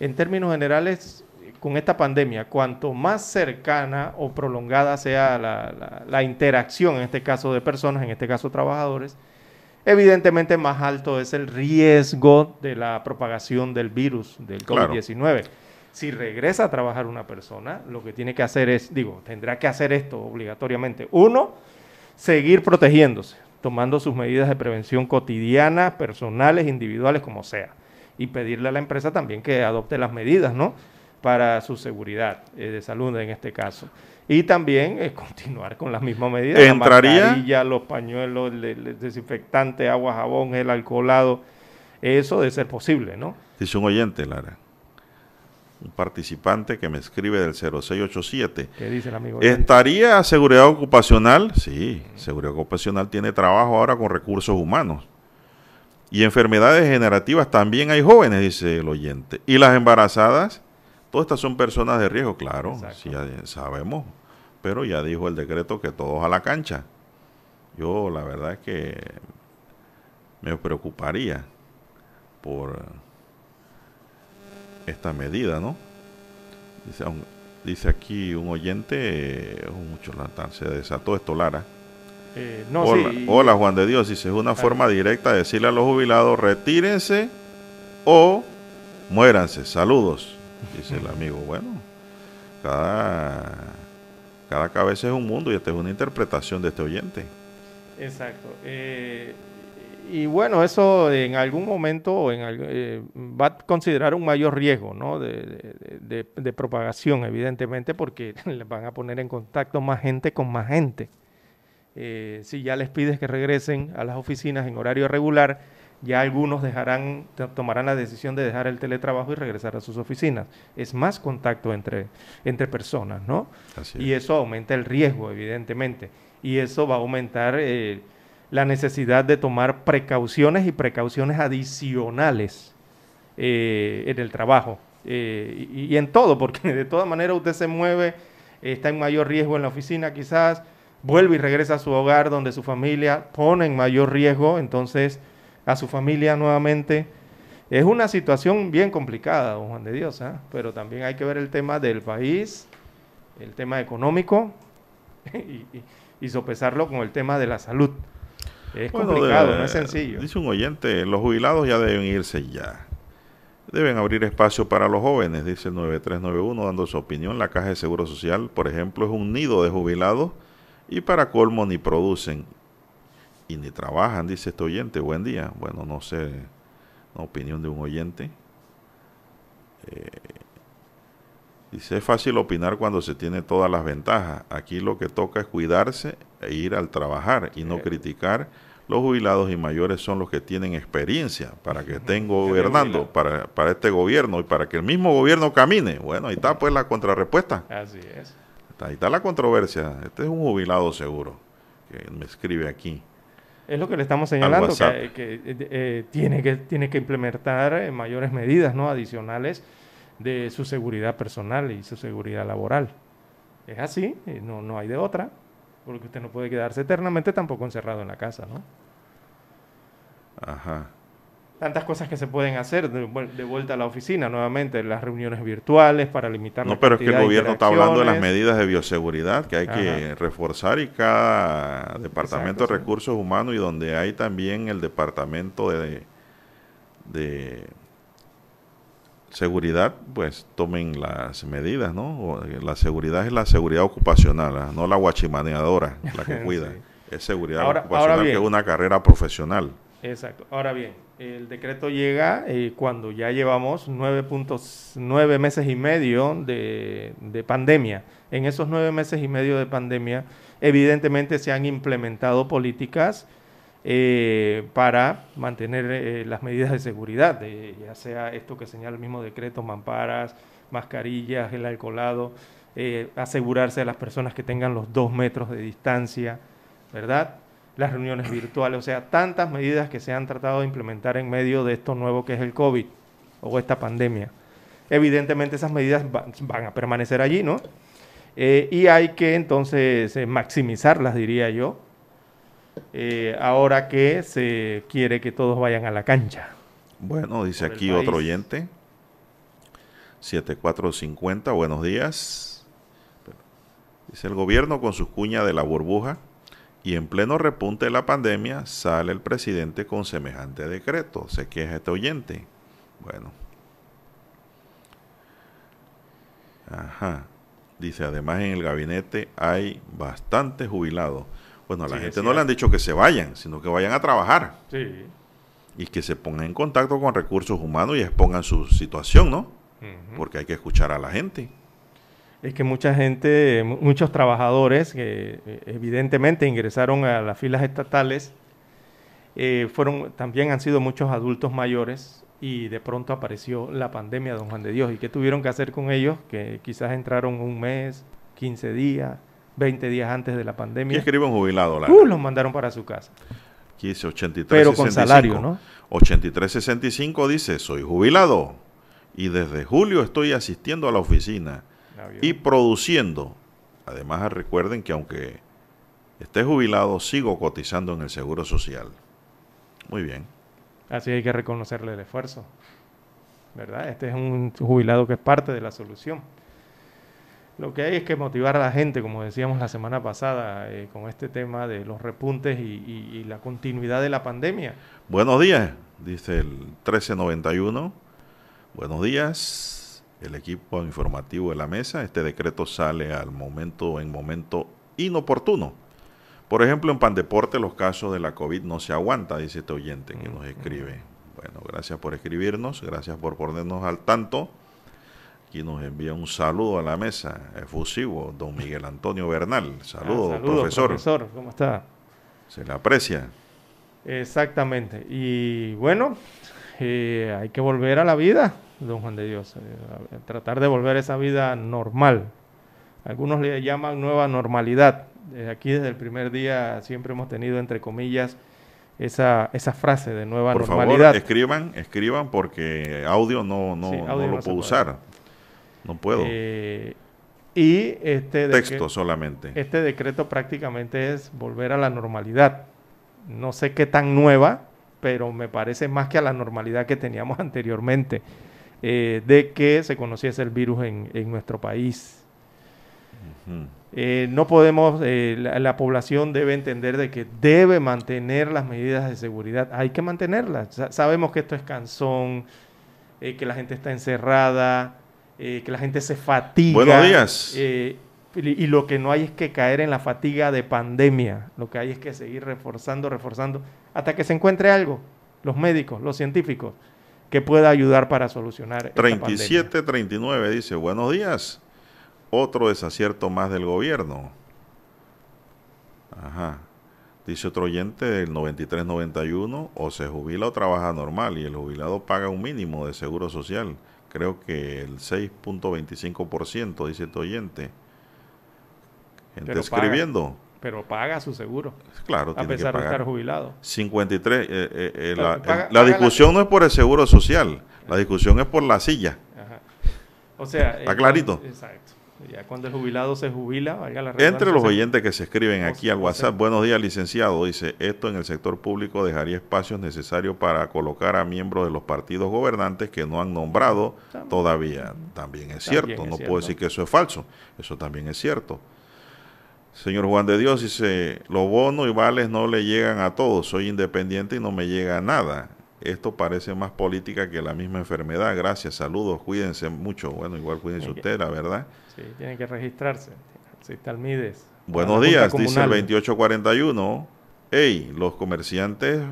en términos generales, con esta pandemia, cuanto más cercana o prolongada sea la, la, interacción, en este caso de personas, en este caso trabajadores, evidentemente más alto es el riesgo de la propagación del virus, del COVID-19 si regresa a trabajar una persona, lo que tiene que hacer es, digo, tendrá que hacer esto obligatoriamente. Uno, seguir protegiéndose, tomando sus medidas de prevención cotidianas, personales, individuales, como sea. Y pedirle a la empresa también que adopte las medidas, ¿no? Para su seguridad eh, de salud en este caso. Y también eh, continuar con las mismas medidas. ¿Entraría? La los pañuelos, el, desinfectante, agua, jabón, el alcoholado. Eso de ser posible, ¿no? Dice un oyente, Lara un participante que me escribe del 0687. ¿Qué dice el amigo? ¿Estaría seguridad ocupacional? Sí, seguridad ocupacional tiene trabajo ahora con recursos humanos. Y enfermedades generativas también hay jóvenes, dice el oyente. ¿Y las embarazadas? Todas estas son personas de riesgo, claro, sí, ya sabemos. Pero ya dijo el decreto que todos a la cancha. Yo la verdad es que me preocuparía por esta medida, ¿no? Dice, dice aquí un oyente, mucho se desató esto, Lara. Eh, no, hola, hola, Juan de Dios, dice, es una forma directa de decirle a los jubilados, retírense o muéranse, saludos, dice el amigo. Bueno, cada, cada cabeza es un mundo y esta es una interpretación de este oyente. Exacto. Eh, y bueno, eso en algún momento en, eh, va a considerar un mayor riesgo ¿no? de, propagación, evidentemente, porque le van a poner en contacto más gente con más gente. Eh, si ya les pides que regresen a las oficinas en horario regular, ya algunos dejarán, tomarán la decisión de dejar el teletrabajo y regresar a sus oficinas. Es más contacto entre, entre personas, ¿no? y eso aumenta el riesgo, evidentemente. Y eso va a aumentar eh, la necesidad de tomar precauciones y precauciones adicionales eh, en el trabajo. Eh, y, en todo, porque de todas maneras usted se mueve, está en mayor riesgo en la oficina quizás, vuelve y regresa a su hogar donde su familia pone en mayor riesgo, entonces a su familia nuevamente. Es una situación bien complicada, don Juan de Dios, ¿ah? pero también hay que ver el tema del país, el tema económico y, sopesarlo con el tema de la salud. Es complicado, no es sencillo. Dice un oyente, los jubilados ya deben irse ya. Deben abrir espacio para los jóvenes, dice el 9391, dando su opinión. La Caja de Seguro Social, por ejemplo, es un nido de jubilados y para colmo ni producen y ni trabajan, dice este oyente. Buen día. Bueno, no sé, una opinión de un oyente. Eh, dice, es fácil opinar cuando se tiene todas las ventajas. Aquí lo que toca es cuidarse e ir al trabajar y no criticar. Los jubilados y mayores son los que tienen experiencia para que estén gobernando, para, para este gobierno y para que el mismo gobierno camine. Bueno, ahí está pues la contrarrespuesta. Así es. Ahí está la controversia. Este es un jubilado seguro que me escribe aquí. Es lo que le estamos señalando, que, eh, eh, tiene que tiene que implementar eh, mayores medidas no adicionales de su seguridad personal y su seguridad laboral. Es así, no, no hay de otra, porque usted no puede quedarse eternamente tampoco encerrado en la casa, ¿no? Ajá tantas cosas que se pueden hacer de, vuelta a la oficina nuevamente, las reuniones virtuales para limitar No, pero es que el gobierno está hablando de las medidas de bioseguridad que hay que reforzar y cada departamento de recursos humanos y donde hay también el departamento de, de seguridad, pues tomen las medidas, ¿no? La seguridad es la seguridad ocupacional, ¿ah? no la guachimaneadora, la que cuida. Es seguridad ocupacional, que es una carrera profesional. Exacto. Ahora bien, el decreto llega eh, cuando ya llevamos 9.9 meses y medio de, pandemia. En esos nueve meses y medio de pandemia, evidentemente se han implementado políticas eh, para mantener eh, las medidas de seguridad, ya sea esto que señala el mismo decreto, mamparas, mascarillas, el alcoholado, asegurarse de las personas que tengan los dos metros de distancia, ¿verdad? Las reuniones virtuales, o sea, tantas medidas que se han tratado de implementar en medio de esto nuevo que es el COVID o esta pandemia. Evidentemente esas medidas van a permanecer allí, ¿no? Eh, y hay que entonces eh, maximizarlas, diría yo, eh, ahora que se quiere que todos vayan a la cancha. Bueno, dice aquí otro oyente, 7450, buenos días. Dice el gobierno con sus cuñas de la burbuja y en pleno repunte de la pandemia sale el presidente con semejante decreto. Se queja este oyente. Bueno. Ajá. Dice, además en el gabinete hay bastantes jubilados. Bueno, a la gente no le han dicho que se vayan, sino que vayan a trabajar. Sí. Y que se pongan en contacto con recursos humanos y expongan su situación, ¿no? Porque hay que escuchar a la gente es que mucha gente, muchos trabajadores que eh, evidentemente ingresaron a las filas estatales, eh, fueron, también han sido muchos adultos mayores y de pronto apareció la pandemia, don Juan de Dios. ¿Y qué tuvieron que hacer con ellos? Que quizás entraron un mes, 15 días, 20 días antes de la pandemia. ¿Qué escribe un jubilado? Uh, los mandaron para su casa. Aquí dice 83. Pero con salario, ¿no? 8365 dice, soy jubilado y desde julio estoy asistiendo a la oficina y produciendo. Además, recuerden que aunque esté jubilado, sigo cotizando en el Seguro Social. Muy bien. Así hay que reconocerle el esfuerzo. ¿Verdad? Este es un jubilado que es parte de la solución. Lo que hay es que motivar a la gente, como decíamos la semana pasada, eh, con este tema de los repuntes y, y, la continuidad de la pandemia. Buenos días, dice el 1391. Buenos días el equipo informativo de la mesa. Este decreto sale al momento, en momento inoportuno, Por ejemplo, en Pandeporte los casos de la COVID no se aguanta, dice este oyente que nos escribe. Bueno, gracias por escribirnos, gracias por ponernos al tanto. Aquí nos envía un saludo a la mesa, efusivo, don Miguel Antonio Bernal. Saludos, Ah, saludos, profesor. profesor. ¿Cómo está? Se le aprecia. Exactamente. Y bueno, eh, hay que volver a la vida, don Juan de Dios. eh, tratar de volver a esa vida normal. Algunos le llaman nueva normalidad. Desde aquí, desde el primer día, siempre hemos tenido, entre comillas, esa, esa frase de nueva Por favor, normalidad. escriban, escriban porque audio no, no, Sí, no lo no puedo usar. No puedo. Eh, y este, Texto solamente. este decreto prácticamente es volver a la normalidad. No sé qué tan nueva, pero me parece más que a la normalidad que teníamos anteriormente, eh, de que se conociese el virus en, en nuestro país. Eh, no podemos, eh, la, la población debe entender de que debe mantener las medidas de seguridad. Hay que mantenerlas. Sa- sabemos que esto es cansón, eh, que la gente está encerrada, que la gente se fatiga. Buenos días. y, y lo que no hay es que caer en la fatiga de pandemia. Lo que hay es que seguir reforzando, reforzando, hasta que se encuentre algo, los médicos, los científicos, que pueda ayudar para solucionar esta pandemia. 3739 dice, buenos días. Otro desacierto más del gobierno. Ajá. Dice otro oyente del 9391, o se jubila o trabaja normal y el jubilado paga un mínimo de seguro social. Creo que el 6.25%, dice este oyente. Gente escribiendo. Pero paga su seguro, Claro, a pesar de estar jubilado. 53. eh, eh, eh, la, paga- el- la paga la- discusión no es por el seguro social, la discusión es por la silla. Ajá. O sea, Está eh, clarito. cuando- Exacto. Ya cuando el jubilado se jubila, valga la Entre los oyentes que se escriben aquí al WhatsApp, buenos días licenciado, dice, esto en el sector público dejaría espacios necesarios para colocar a miembros de los partidos gobernantes que no han nombrado todavía. También es También cierto, es no cierto. puedo decir que eso es falso, eso también es cierto. Señor Juan de Dios dice, los bonos y vales no le llegan a todos, soy independiente y no me llega nada. Esto parece más política que la misma enfermedad. Gracias, saludos, cuídense mucho. Bueno, igual cuídense que- usted, la verdad. Sí, tienen que registrarse. Si el MIDES. Buenos días, dice el Comunal. 2841. Hey, los comerciantes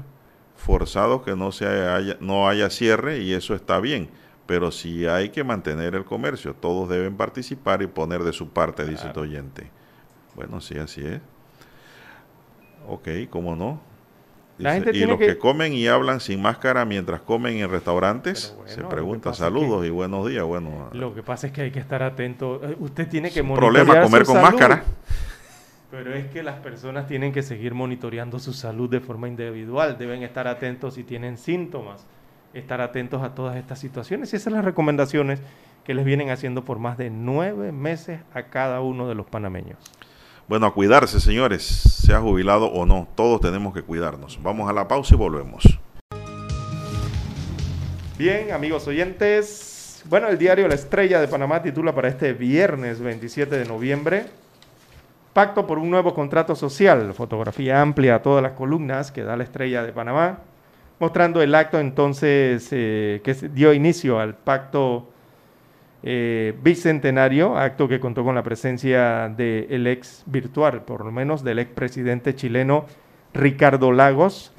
forzados que no se haya, no haya cierre y eso está bien, pero si hay que mantener el comercio, todos deben participar y poner de su parte, dice este oyente. Bueno, sí, así es. Ok, ¿cómo no? La Dice, gente y tiene los que- que... comen y hablan sin máscara mientras comen en restaurantes, bueno, se pregunta es saludos y buenos días. Bueno, Lo que pasa es que hay que estar atento. Eh, Usted tiene que monitorear problema comer su con salud. máscara. Pero es que las personas tienen que seguir monitoreando su salud de forma individual. Deben estar atentos si tienen síntomas. Estar atentos a todas estas situaciones. Y esas son las recomendaciones que les vienen haciendo por más de nueve meses a cada uno de los panameños. Bueno, a cuidarse, señores, sea jubilado o no, todos tenemos que cuidarnos. Vamos a la pausa y volvemos. Bien, amigos oyentes. Bueno, el diario La Estrella de Panamá titula para este viernes 27 de noviembre Pacto por un nuevo contrato social. Fotografía amplia a todas las columnas que da La Estrella de Panamá, mostrando el acto entonces eh, que dio inicio al pacto eh, bicentenario, acto que contó con la presencia del ex virtual, por lo menos del ex presidente chileno Ricardo Lagos.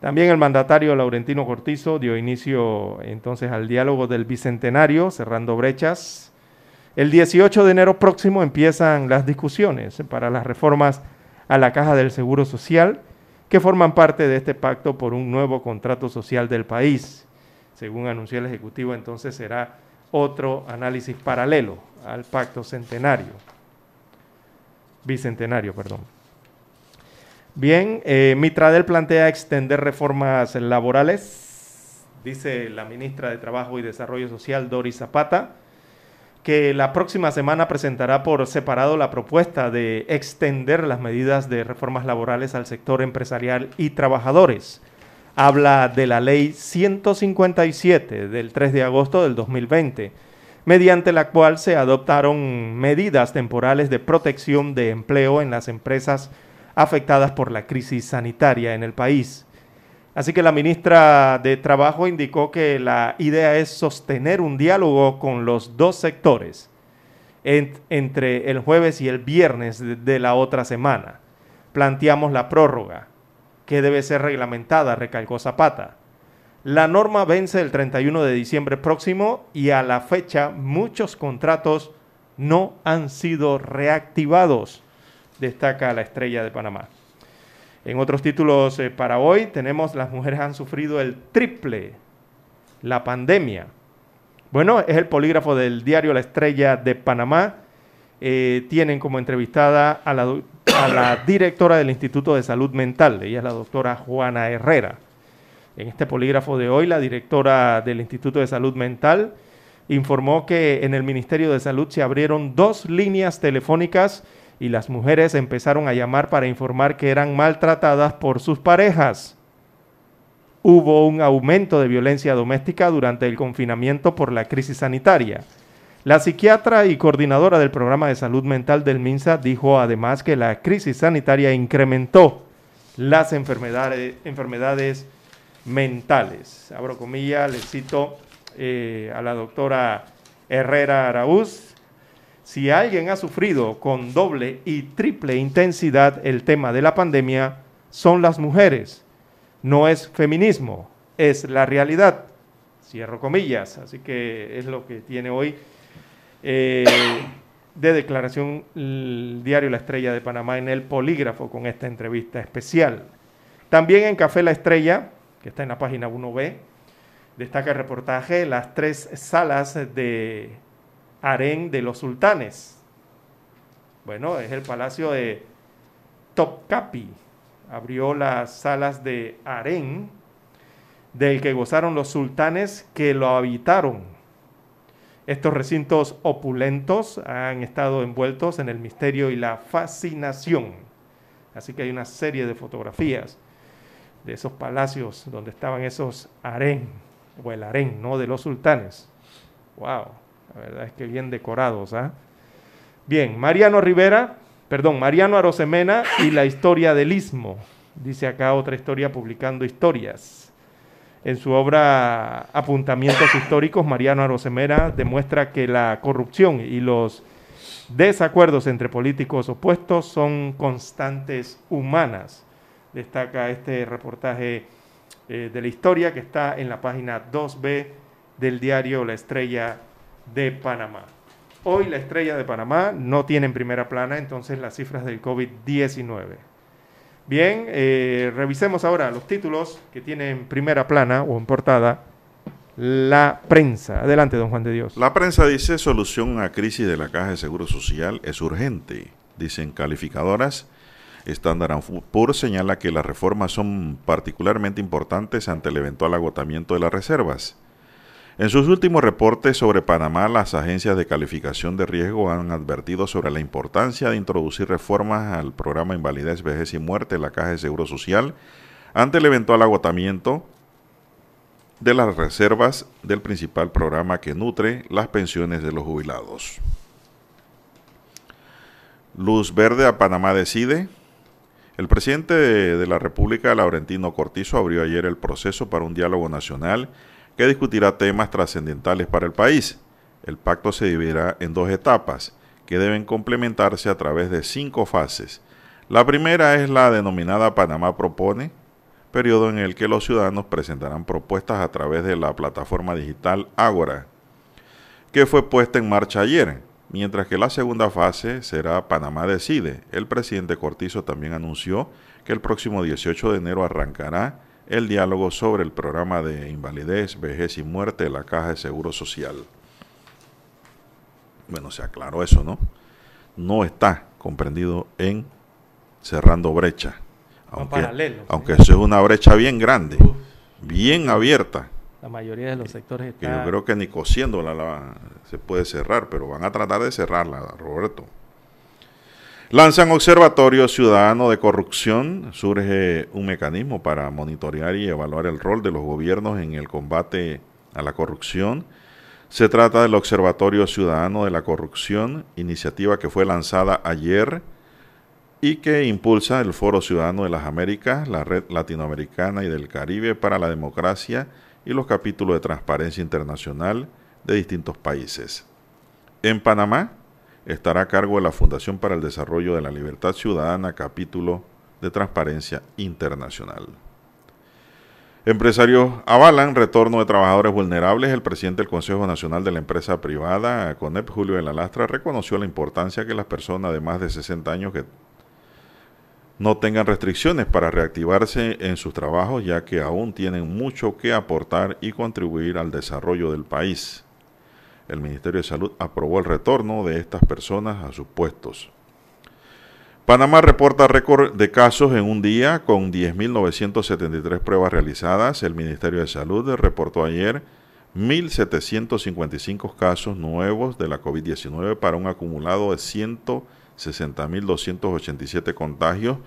También el mandatario Laurentino Cortizo dio inicio entonces al diálogo del bicentenario, cerrando brechas. El 18 de enero próximo empiezan las discusiones para las reformas a la Caja del Seguro Social que forman parte de este pacto por un nuevo contrato social del país. Según anunció el Ejecutivo, entonces será otro análisis paralelo al pacto centenario, bicentenario, perdón. Bien, eh, Mitradel plantea extender reformas laborales, dice la ministra de Trabajo y Desarrollo Social, Doris Zapata, que la próxima semana presentará por separado la propuesta de extender las medidas de reformas laborales al sector empresarial y trabajadores. Habla de la ley 157 del 3 de agosto del 2020, mediante la cual se adoptaron medidas temporales de protección de empleo en las empresas afectadas por la crisis sanitaria en el país. Así que la ministra de Trabajo indicó que la idea es sostener un diálogo con los dos sectores en- entre el jueves y el viernes de la otra semana planteamos la prórroga, que debe ser reglamentada, recalcó Zapata. La norma vence el 31 de diciembre próximo y a la fecha muchos contratos no han sido reactivados, destaca la estrella de Panamá. En otros títulos eh, para hoy tenemos las mujeres han sufrido el triple, la pandemia. Bueno, es el polígrafo del diario La Estrella de Panamá. Eh, tienen como entrevistada a la, a la directora del Instituto de Salud Mental, ella es la doctora Juana Herrera. En este polígrafo de hoy, la directora del Instituto de Salud Mental informó que en el Ministerio de Salud se abrieron dos líneas telefónicas y las mujeres empezaron a llamar para informar que eran maltratadas por sus parejas. Hubo un aumento de violencia doméstica durante el confinamiento por la crisis sanitaria. La psiquiatra y coordinadora del programa de salud mental del MINSA dijo además que la crisis sanitaria incrementó las enfermedades, mentales. Abro comillas, le cito eh, a la doctora Herrera Araúz. Si alguien ha sufrido con doble y triple intensidad el tema de la pandemia, son las mujeres. No es feminismo, es la realidad. Cierro comillas. Así que es lo que tiene hoy eh, de declaración el diario La Estrella de Panamá en el polígrafo con esta entrevista especial. También en Café La Estrella que está en la página 1B, destaca el reportaje las tres salas de harén de los sultanes. Bueno, es el palacio de Topkapi. Abrió las salas de harén del que gozaron los sultanes que lo habitaron. Estos recintos opulentos han estado envueltos en el misterio y la fascinación. Así que hay una serie de fotografías de esos palacios donde estaban esos harén, o el harén, ¿no? De los sultanes. ¡Wow! La verdad es que bien decorados, ¿ah? Bien, Mariano Rivera, perdón, Mariano Arosemena y la historia del istmo. Dice acá otra historia publicando historias. En su obra Apuntamientos históricos, Mariano Arosemena demuestra que la corrupción y los desacuerdos entre políticos opuestos son constantes humanas destaca este reportaje eh, de la historia que está en la página 2B del diario La Estrella de Panamá. Hoy la Estrella de Panamá no tiene en primera plana entonces las cifras del COVID-19. Bien, eh, revisemos ahora los títulos que tiene en primera plana o en portada la prensa. Adelante, don Juan de Dios. La prensa dice solución a crisis de la Caja de Seguro Social es urgente, dicen calificadoras Standard Poor's señala que las reformas son particularmente importantes ante el eventual agotamiento de las reservas. En sus últimos reportes sobre Panamá, las agencias de calificación de riesgo han advertido sobre la importancia de introducir reformas al programa Invalidez, Vejez y Muerte de la Caja de Seguro Social ante el eventual agotamiento de las reservas del principal programa que nutre las pensiones de los jubilados. Luz verde a Panamá decide. El presidente de, la República, Laurentino Cortizo, abrió ayer el proceso para un diálogo nacional que discutirá temas trascendentales para el país. El pacto se dividirá en dos etapas, que deben complementarse a través de cinco fases. La primera es la denominada Panamá Propone, periodo en el que los ciudadanos presentarán propuestas a través de la plataforma digital Ágora, que fue puesta en marcha ayer mientras que la segunda fase será Panamá Decide. El presidente Cortizo también anunció que el próximo 18 de enero arrancará el diálogo sobre el programa de invalidez, vejez y muerte de la Caja de Seguro Social. Bueno, se aclaró eso, ¿no? No está comprendido en cerrando brecha. Aunque, aunque eso es una brecha bien grande, bien abierta la mayoría de los sectores Que yo creo que ni cosiéndola la, se puede cerrar, pero van a tratar de cerrarla, Roberto. Lanzan Observatorio Ciudadano de Corrupción. Surge un mecanismo para monitorear y evaluar el rol de los gobiernos en el combate a la corrupción. Se trata del Observatorio Ciudadano de la Corrupción, iniciativa que fue lanzada ayer y que impulsa el Foro Ciudadano de las Américas, la Red Latinoamericana y del Caribe para la Democracia y los capítulos de Transparencia Internacional de distintos países. En Panamá estará a cargo de la Fundación para el Desarrollo de la Libertad Ciudadana, capítulo de Transparencia Internacional. Empresarios avalan retorno de trabajadores vulnerables. El presidente del Consejo Nacional de la Empresa Privada, CONEP, Julio de la Lastra, reconoció la importancia que las personas de más de 60 años que no tengan restricciones para reactivarse en sus trabajos, ya que aún tienen mucho que aportar y contribuir al desarrollo del país. El Ministerio de Salud aprobó el retorno de estas personas a sus puestos. Panamá reporta récord de casos en un día con 10.973 pruebas realizadas. El Ministerio de Salud reportó ayer 1.755 casos nuevos de la COVID-19 para un acumulado de 160.287 contagios,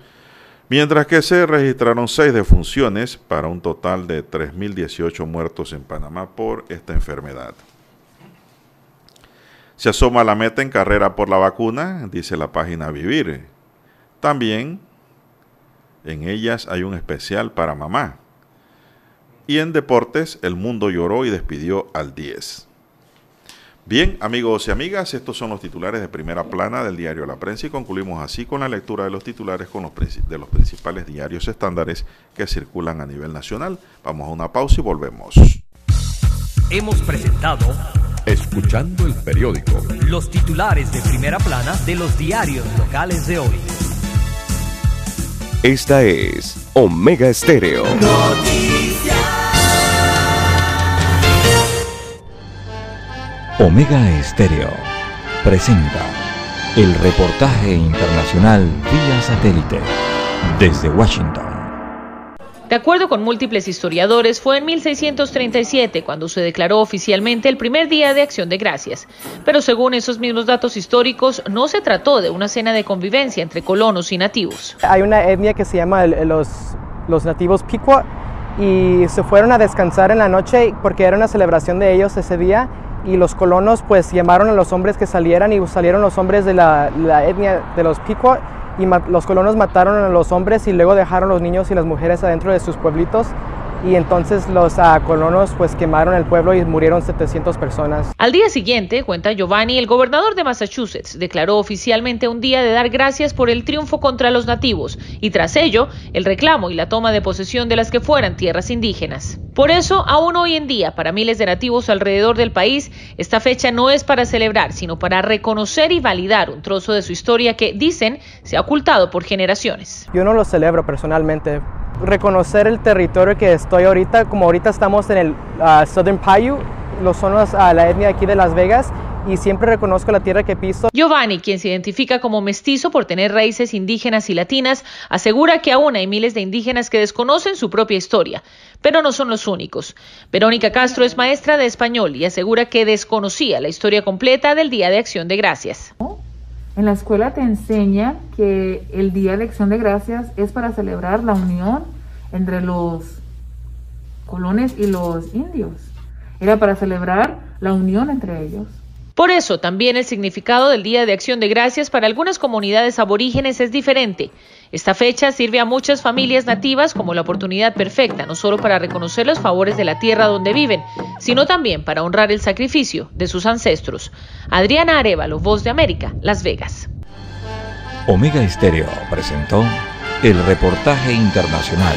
mientras que se registraron 6 defunciones para un total de 3.018 muertos en Panamá por esta enfermedad. Se asoma la meta en carrera por la vacuna, dice la página Vivir. También en ellas hay un especial para mamá. Y en deportes, el mundo lloró y despidió al 10. Bien, amigos y amigas, estos son los titulares de primera plana del diario La Prensa y concluimos así con la lectura de los titulares de los principales diarios estándares que circulan a nivel nacional. Vamos a una pausa y volvemos. Hemos presentado Escuchando el periódico. Los titulares de primera plana de los diarios locales de hoy. Esta es Omega Estéreo. Omega Estéreo presenta el reportaje internacional vía satélite desde Washington. De acuerdo con múltiples historiadores, fue en 1637 cuando se declaró oficialmente el primer día de acción de gracias. Pero según esos mismos datos históricos, no se trató de una cena de convivencia entre colonos y nativos. Hay una etnia que se llama los, los nativos Piqua y se fueron a descansar en la noche porque era una celebración de ellos ese día y los colonos pues llamaron a los hombres que salieran y salieron los hombres de la, etnia de los Piqua y los colonos mataron a los hombres y luego dejaron los niños y las mujeres adentro de sus pueblitos y entonces los uh, colonos pues quemaron el pueblo y murieron 700 personas. Al día siguiente, cuenta Giovanni, el gobernador de Massachusetts declaró oficialmente un día de dar gracias por el triunfo contra los nativos y tras ello el reclamo y la toma de posesión de las que fueran tierras indígenas. Por eso, aún hoy en día, para miles de nativos alrededor del país, esta fecha no es para celebrar, sino para reconocer y validar un trozo de su historia que, dicen, se ha ocultado por generaciones. Yo no lo celebro personalmente. Reconocer el territorio que estoy ahorita, como ahorita estamos en el uh, Southern Paiute, los son uh, la etnia aquí de Las Vegas, y siempre reconozco la tierra que piso. Giovanni, quien se identifica como mestizo por tener raíces indígenas y latinas, asegura que aún hay miles de indígenas que desconocen su propia historia, pero no son los únicos. Verónica Castro es maestra de español y asegura que desconocía la historia completa del Día de Acción de Gracias. En la escuela te enseña que el Día de Acción de Gracias es para celebrar la unión entre los colones y los indios. Era para celebrar la unión entre ellos. Por eso, también el significado del Día de Acción de Gracias para algunas comunidades aborígenes es diferente. Esta fecha sirve a muchas familias nativas como la oportunidad perfecta, no solo para reconocer los favores de la tierra donde viven, sino también para honrar el sacrificio de sus ancestros. Adriana Arevalo, Voz de América, Las Vegas. Omega Estéreo presentó el reportaje internacional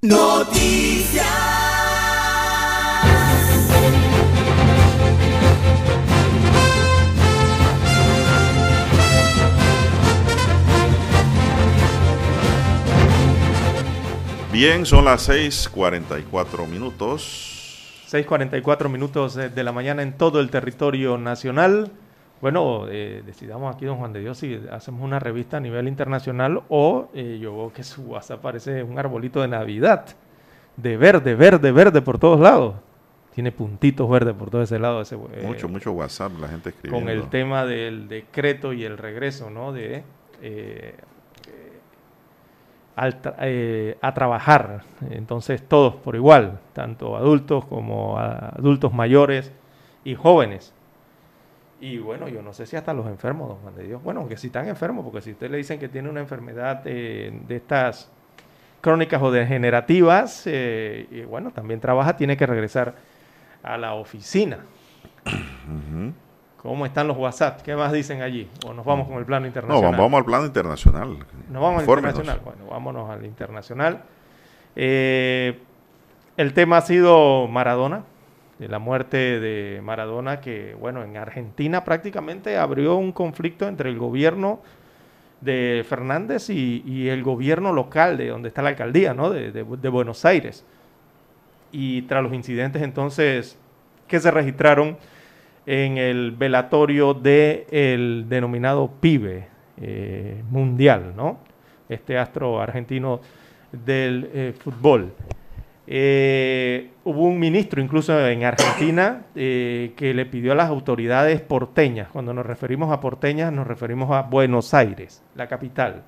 Noticias. Bien, son las 6:44 minutos. 6:44 minutos de la mañana en todo el territorio nacional. Bueno, eh, decidamos aquí, don Juan de Dios, si hacemos una revista a nivel internacional o eh, yo veo que su WhatsApp parece un arbolito de Navidad, de verde, verde, verde por todos lados. Tiene puntitos verdes por todo ese lado. Ese, eh, mucho, mucho WhatsApp, la gente escribiendo. Con el tema del decreto y el regreso, ¿no? De a trabajar. Entonces todos por igual, tanto adultos como adultos mayores y jóvenes. Y bueno, yo no sé si hasta los enfermos, don Juan de Dios. Bueno, aunque si están enfermos, porque si usted le dicen que tiene una enfermedad de estas crónicas o degenerativas, eh, y bueno, también trabaja, tiene que regresar a la oficina. ¿Cómo están los WhatsApp? ¿Qué más dicen allí? ¿O nos vamos con el plano internacional? No, vamos al plano internacional. Nos vamos al internacional. Bueno, vámonos al internacional. Eh, el tema ha sido Maradona, de la muerte de Maradona, que, bueno, en Argentina prácticamente abrió un conflicto entre el gobierno de Fernández y, el gobierno local de donde está la alcaldía, ¿no? De, Buenos Aires. Y tras los incidentes entonces que se registraron en el velatorio del denominado PIBE eh, mundial, ¿no? Este astro argentino del eh, fútbol. Eh, hubo un ministro incluso en Argentina eh, que le pidió a las autoridades porteñas, cuando nos referimos a porteñas nos referimos a Buenos Aires, la capital,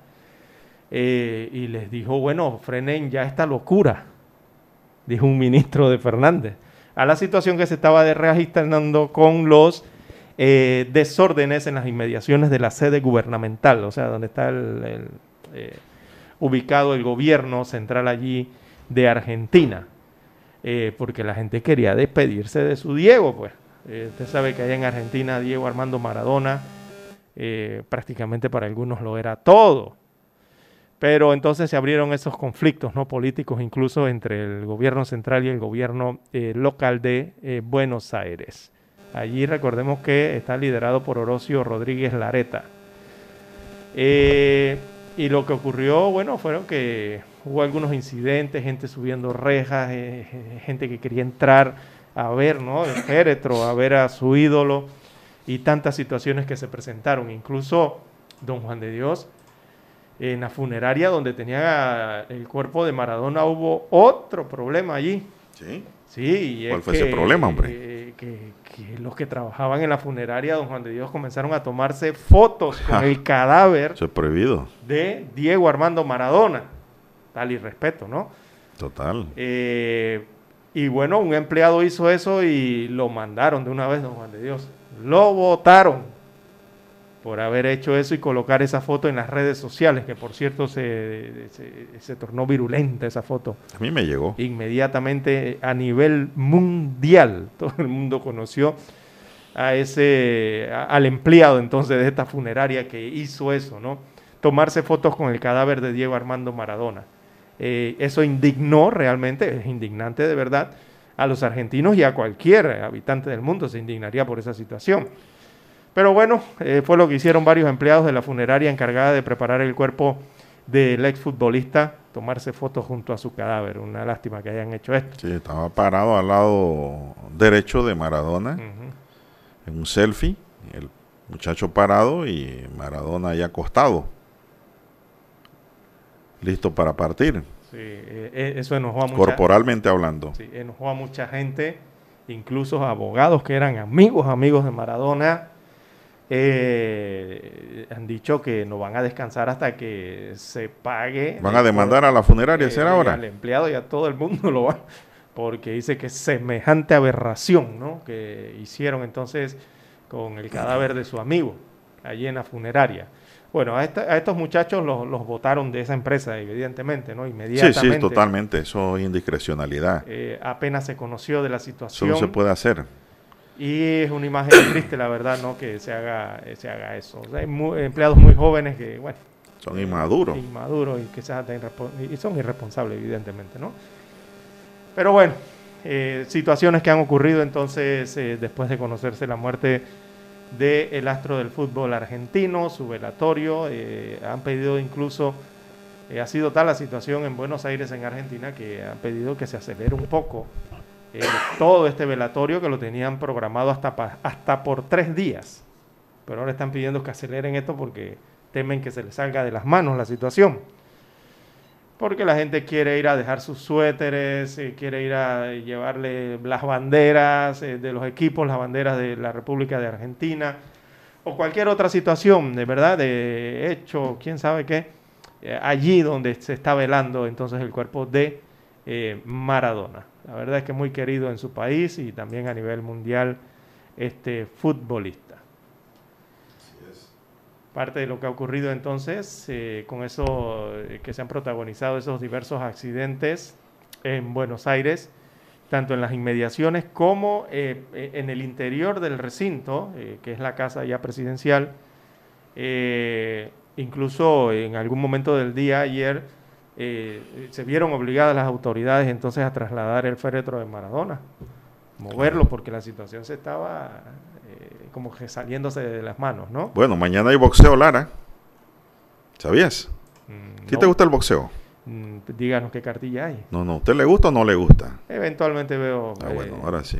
eh, y les dijo, bueno, frenen ya esta locura, dijo un ministro de Fernández, a la situación que se estaba registrando con los desórdenes en las inmediaciones de la sede gubernamental, o sea, donde está ubicado el gobierno central allí de Argentina, eh, porque la gente quería despedirse de su Diego, pues. Eh, usted sabe que allá en Argentina Diego Armando Maradona eh, prácticamente para algunos lo era todo. Pero entonces se abrieron esos conflictos no políticos incluso entre el gobierno central y el gobierno local de Buenos Aires. Allí recordemos que está liderado por Orocio Rodríguez Lareta. y lo que ocurrió, bueno, fueron que hubo algunos incidentes, gente subiendo rejas, eh, eh, gente que quería entrar a ver, ¿no? El féretro, a ver a su ídolo y tantas situaciones que se presentaron. Incluso don Juan de Dios, en la funeraria donde tenía el cuerpo de Maradona hubo otro problema allí. Sí. Sí, ¿Cuál fue ese problema, hombre? Eh, que, los que trabajaban en la funeraria, don Juan de Dios, comenzaron a tomarse fotos con el cadáver. Eso es prohibido. De Diego Armando Maradona tal y respeto, ¿no? Total. Eh, y bueno, un empleado hizo eso y lo mandaron de una vez, don Juan de Dios. Lo votaron por haber hecho eso y colocar esa foto en las redes sociales, que por cierto se, se, tornó virulenta esa foto. A mí me llegó. Inmediatamente a nivel mundial, todo el mundo conoció a ese, al empleado entonces de esta funeraria que hizo eso, ¿no? Tomarse fotos con el cadáver de Diego Armando Maradona. Eh, eso indignó realmente, es indignante de verdad, a los argentinos y a cualquier habitante del mundo se indignaría por esa situación. Pero bueno, eh, fue lo que hicieron varios empleados de la funeraria encargada de preparar el cuerpo del exfutbolista, tomarse fotos junto a su cadáver. Una lástima que hayan hecho esto. Sí, estaba parado al lado derecho de Maradona, en un selfie, el muchacho parado y Maradona ahí acostado listo para partir. Sí, eh, eh, eso enojó a mucha Corporalmente hablando. Sí, enojó a mucha gente, incluso abogados que eran amigos, amigos de Maradona, eh, han dicho que no van a descansar hasta que se pague. ¿Van a demandar a la funeraria será ahora? Al empleado y a todo el mundo lo van, porque dice que es semejante aberración ¿no? que hicieron entonces con el cadáver de su amigo allí en la funeraria. Bueno, a, estos muchachos los, votaron de esa empresa, evidentemente, ¿no? Inmediatamente. Sí, sí, totalmente. Eso es indiscrecionalidad. Eh, apenas se conoció de la situación. Eso no se puede hacer. Y es una imagen triste, la verdad, ¿no? Que se haga, se haga eso. hay empleados muy jóvenes que, bueno. Son inmaduros. Inmaduros y que y son irresponsables, evidentemente, ¿no? Pero bueno, eh, situaciones que han ocurrido entonces eh, después de conocerse la muerte del astro del fútbol argentino, su velatorio. Eh, han pedido incluso, eh, ha sido tal la situación en Buenos Aires, en Argentina, que han pedido que se acelere un poco eh, todo este velatorio que lo tenían programado hasta, hasta por tres días. Pero ahora están pidiendo que aceleren esto porque temen que se les salga de las manos la situación porque la gente quiere ir a dejar sus suéteres, eh, quiere ir a llevarle las banderas eh, de los equipos, las banderas de la República de Argentina, o cualquier otra situación, de verdad, de hecho, quién sabe qué, eh, allí donde se está velando entonces el cuerpo de Maradona. La verdad es que muy querido en su país y también a nivel mundial este futbolista. Parte de lo que ha ocurrido entonces eh, con eso que se han protagonizado esos diversos accidentes en Buenos Aires, tanto en las inmediaciones como en el interior del recinto, que es la casa ya presidencial. incluso en algún momento del día ayer eh, se vieron obligadas las autoridades entonces a trasladar el féretro de Maradona, moverlo porque la situación se estaba eh, como que saliéndose de las manos, ¿no? Bueno, mañana hay boxeo, Lara. ¿Sabías? Mm, te gusta el boxeo? Mm, díganos qué cartilla hay. No, no, ¿usted le gusta o no le gusta? Eventualmente veo. Ah, bueno, eh, ahora sí.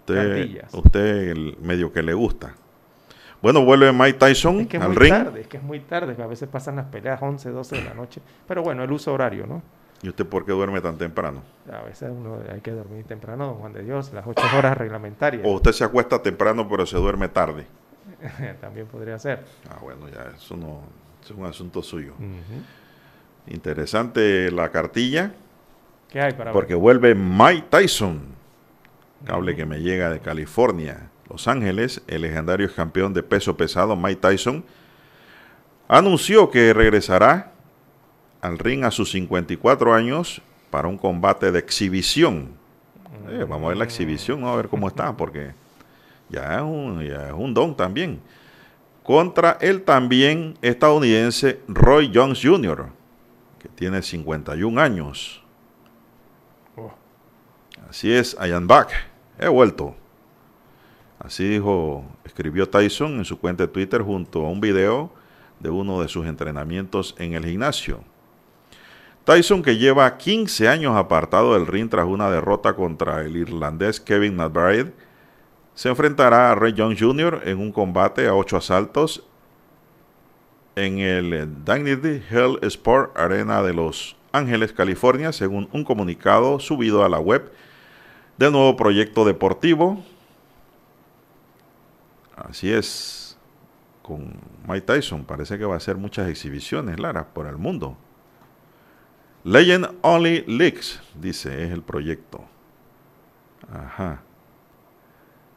Usted, usted el medio que le gusta. Bueno, vuelve Mike Tyson es que al muy ring. Tarde, es que es muy tarde, a veces pasan las peleas 11, 12 de la noche. Pero bueno, el uso horario, ¿no? ¿Y usted por qué duerme tan temprano? A veces uno hay que dormir temprano, don Juan de Dios, las 8 horas reglamentarias. O usted se acuesta temprano, pero se duerme tarde. También podría ser. Ah, bueno, ya eso no es un asunto suyo. Interesante la cartilla. ¿Qué hay para Porque vuelve Mike Tyson, cable que me llega de California. Los Ángeles, el legendario campeón de peso pesado Mike Tyson, anunció que regresará al ring a sus 54 años para un combate de exhibición. Eh, vamos a ver la exhibición, a ver cómo está, porque ya es, un, ya es un don también. Contra el también estadounidense Roy Jones Jr., que tiene 51 años. Oh. Así es, I am back. He vuelto. Así dijo, escribió Tyson en su cuenta de Twitter junto a un video de uno de sus entrenamientos en el gimnasio. Tyson, que lleva 15 años apartado del ring tras una derrota contra el irlandés Kevin McBride, se enfrentará a Ray Jones Jr. en un combate a ocho asaltos en el Dignity Hell Sport Arena de Los Ángeles, California, según un comunicado subido a la web del nuevo proyecto deportivo Así es, con Mike Tyson parece que va a hacer muchas exhibiciones, Lara, por el mundo. Legend Only Leaks, dice, es el proyecto. Ajá.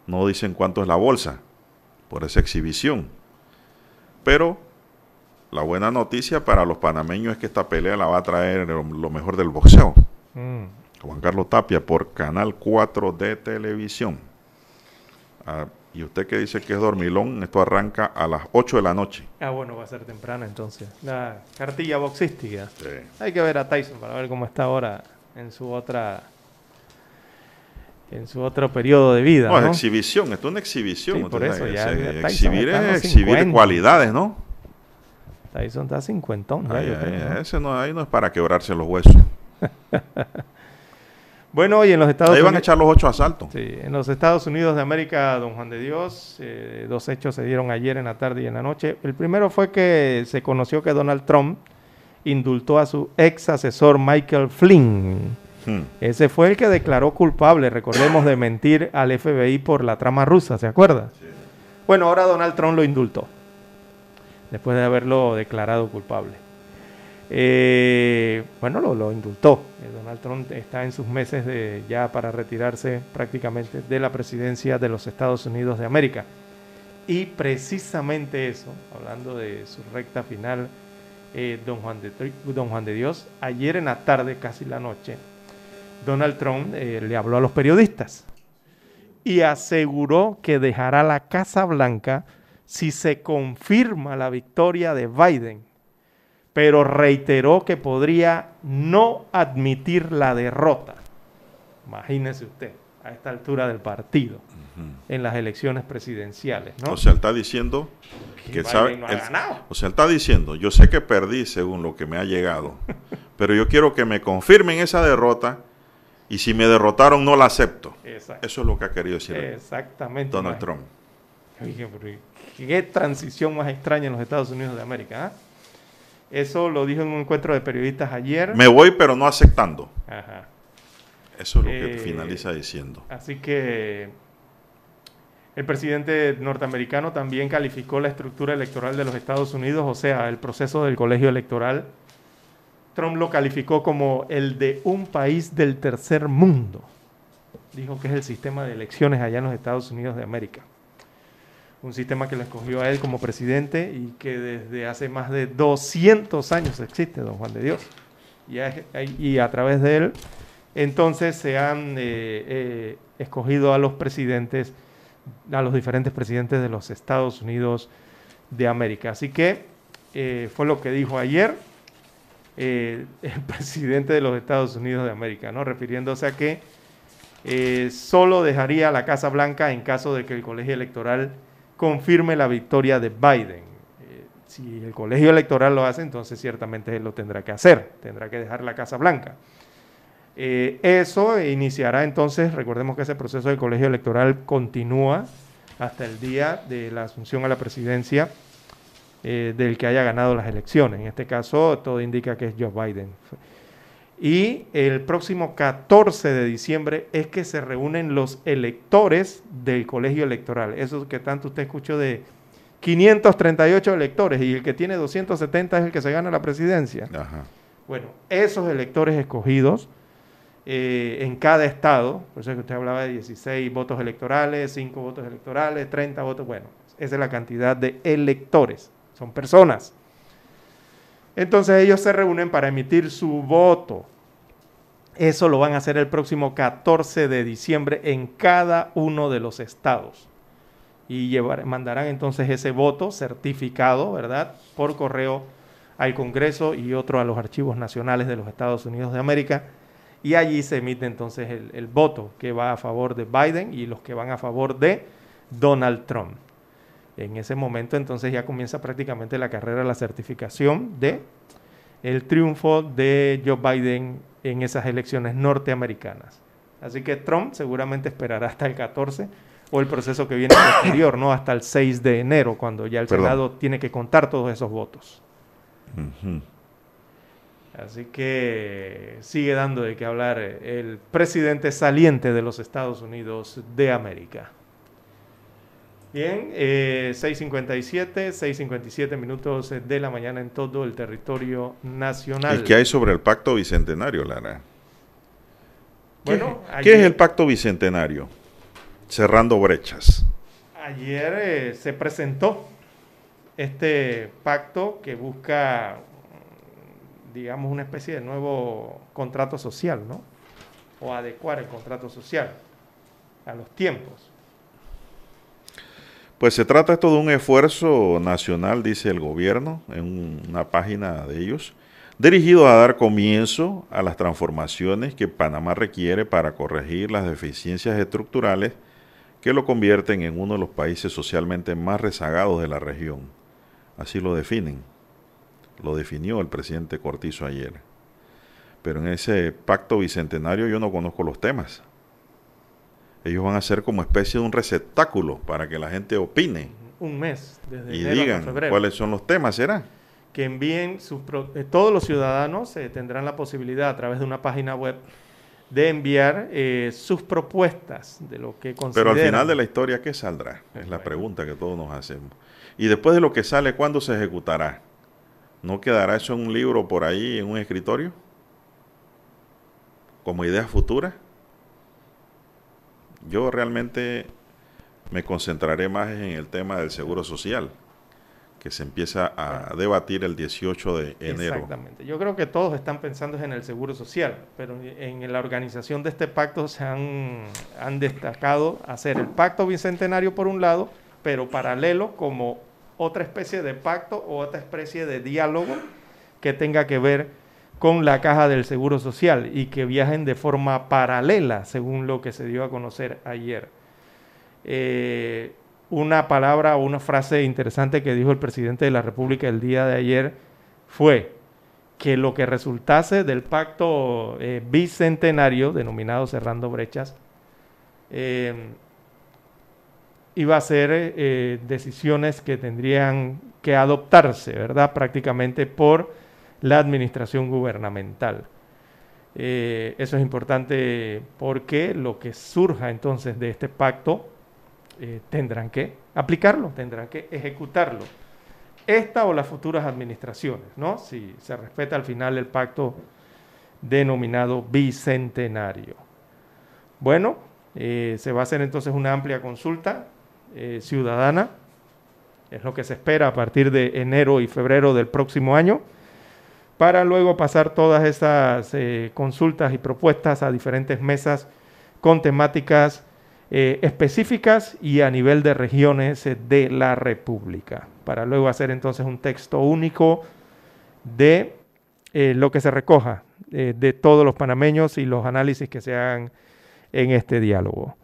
No dicen cuánto es la bolsa por esa exhibición. Pero la buena noticia para los panameños es que esta pelea la va a traer lo mejor del boxeo. Mm. Juan Carlos Tapia por Canal 4 de televisión. Ah, y usted que dice que es dormilón, esto arranca a las 8 de la noche. Ah, bueno, va a ser temprano entonces. La cartilla boxística. Sí. Hay que ver a Tyson para ver cómo está ahora en su otra en su otro periodo de vida. No, es exhibición, esto es una exhibición. Sí, por eso ya, exhibir es exhibir cualidades, ¿no? Tyson está cincuentón. ese no, ahí no es para quebrarse los huesos. Bueno, y en los Estados Ahí van a echar los ocho asaltos. Sí, en los Estados Unidos de América, don Juan de Dios, eh, dos hechos se dieron ayer en la tarde y en la noche. El primero fue que se conoció que Donald Trump indultó a su ex asesor Michael Flynn. Hmm. Ese fue el que declaró culpable, recordemos, de mentir al FBI por la trama rusa, ¿se acuerda? Bueno, ahora Donald Trump lo indultó, después de haberlo declarado culpable. Eh, bueno, lo, indultó. Eh, Donald Trump está en sus meses de, ya para retirarse prácticamente de la presidencia de los Estados Unidos de América. Y precisamente eso, hablando de su recta final, eh, don, Juan de, don Juan de Dios, ayer en la tarde, casi la noche, Donald Trump le habló a los periodistas y aseguró que dejará la Casa Blanca si se confirma la victoria de Biden pero reiteró que podría no admitir la derrota. Imagínese usted, a esta altura del partido, en las elecciones presidenciales. ¿no? O sea, está diciendo que sabe, o sea, está diciendo, yo sé que perdí según lo que me ha llegado, pero yo quiero que me confirmen esa derrota y si me derrotaron no la acepto. Eso es lo que ha querido decir Exactamente, Donald Trump. qué transición más extraña en los Estados Unidos de América. ¿eh? Eso lo dijo en un encuentro de periodistas ayer. Me voy, pero no aceptando. Ajá. Eso es lo que eh, finaliza diciendo. Así que El presidente norteamericano también calificó la estructura electoral de los Estados Unidos, o sea, el proceso del colegio electoral. Trump lo calificó como el de un país del tercer mundo. Dijo que es el sistema de elecciones allá en los Estados Unidos de América. Un sistema que lo escogió a él como presidente y que desde hace más de 200 años existe, don Juan de Dios. Y a, través de él, entonces se han eh, eh, escogido a los presidentes a los diferentes presidentes de los Estados Unidos de América. Así que eh, fue lo que dijo ayer el presidente de los Estados Unidos de América, ¿no? refiriéndose a que solo dejaría la Casa Blanca en caso de que el colegio electoral confirme la victoria de Biden. si el colegio electoral lo hace, entonces ciertamente él lo tendrá que hacer, tendrá que dejar la Casa Blanca. Eh, eso iniciará entonces, recordemos que ese proceso del colegio electoral continúa hasta el día de la asunción a la presidencia eh, del que haya ganado las elecciones. En este caso, todo indica que es Joe Biden. Y el próximo 14 de diciembre es que se reúnen los electores del colegio electoral. Eso que tanto usted escuchó de 538 electores y el que tiene 270 es el que se gana la presidencia. Bueno, esos electores escogidos eh, en cada estado, por eso es que usted hablaba de 16 votos electorales, 5 votos electorales, 30 votos, bueno, esa es la cantidad de electores, son personas. Entonces ellos se reúnen para emitir su voto. Eso lo van a hacer el próximo 14 de diciembre en cada uno de los estados. Y llevar, mandarán entonces ese voto certificado, ¿verdad? Por correo al Congreso y otro a los archivos nacionales de los Estados Unidos de América y allí se emite entonces el, voto que va a favor de Biden y los que van a favor de Donald Trump. En ese momento entonces ya comienza prácticamente la carrera, la certificación de el triunfo de Joe Biden en esas elecciones norteamericanas. Así que Trump seguramente esperará hasta el 14 o el proceso que viene posterior, ¿no? Hasta el 6 de enero, cuando ya el Senado tiene que contar todos esos votos. Así que sigue dando de qué hablar el presidente saliente de los Estados Unidos de América. Bien, 6.57, eh, 6.57 minutos de la mañana en todo el territorio nacional. ¿Y qué hay sobre el pacto bicentenario, Lara? Bueno, ¿Qué es el pacto bicentenario? Cerrando brechas. Ayer eh, se presentó este pacto que busca digamos, una especie de nuevo contrato social, ¿no? O adecuar el contrato social a los tiempos. Pues se trata esto de un esfuerzo nacional, dice el gobierno, en una página de ellos, dirigido a dar comienzo a las transformaciones que Panamá requiere para corregir las deficiencias estructurales que lo convierten en uno de los países socialmente más rezagados de la región. Así lo definen lo definió el presidente Cortizo ayer. Pero en ese pacto bicentenario yo no conozco los temas. Ellos van a ser como especie de un receptáculo para que la gente opine. Un mes, desde y digan cuáles son los temas, ¿será? Que envíen sus eh, todos los ciudadanos eh, tendrán la posibilidad a través de una página web de enviar eh, sus propuestas de lo que consideran. Pero al final de la historia, ¿qué saldrá? Es la pregunta que todos nos hacemos. Y después de lo que sale, ¿cuándo se ejecutará? ¿No quedará eso en un libro por ahí, en un escritorio? Como idea futura. Yo realmente me concentraré más en el tema del seguro social, que se empieza a debatir el 18 de enero. Exactamente. Yo creo que todos están pensando en el seguro social, pero en la organización de este pacto se han, han destacado hacer el pacto bicentenario por un lado, pero paralelo como otra especie de pacto o otra especie de diálogo que tenga que ver con la caja del Seguro Social y que viajen de forma paralela, según lo que se dio a conocer ayer. Eh, una palabra o una frase interesante que dijo el presidente de la República el día de ayer fue que lo que resultase del pacto eh, bicentenario, denominado Cerrando Brechas, eh, iba a ser decisiones que tendrían que adoptarse, ¿verdad? Prácticamente por la administración gubernamental. Eh, eso es importante porque lo que surja entonces de este pacto eh, tendrán que aplicarlo, tendrán que ejecutarlo. Esta o las futuras administraciones, ¿no? Si se respeta al final el pacto denominado bicentenario. Bueno, eh, se va a hacer entonces una amplia consulta ciudadana, es lo que se espera a partir de enero y febrero del próximo año, para luego pasar todas estas consultas y propuestas a diferentes mesas con temáticas eh, específicas y a nivel de regiones eh, de la República, para luego hacer entonces un texto único de eh, lo que se recoja de todos los panameños y los análisis que se hagan en este diálogo.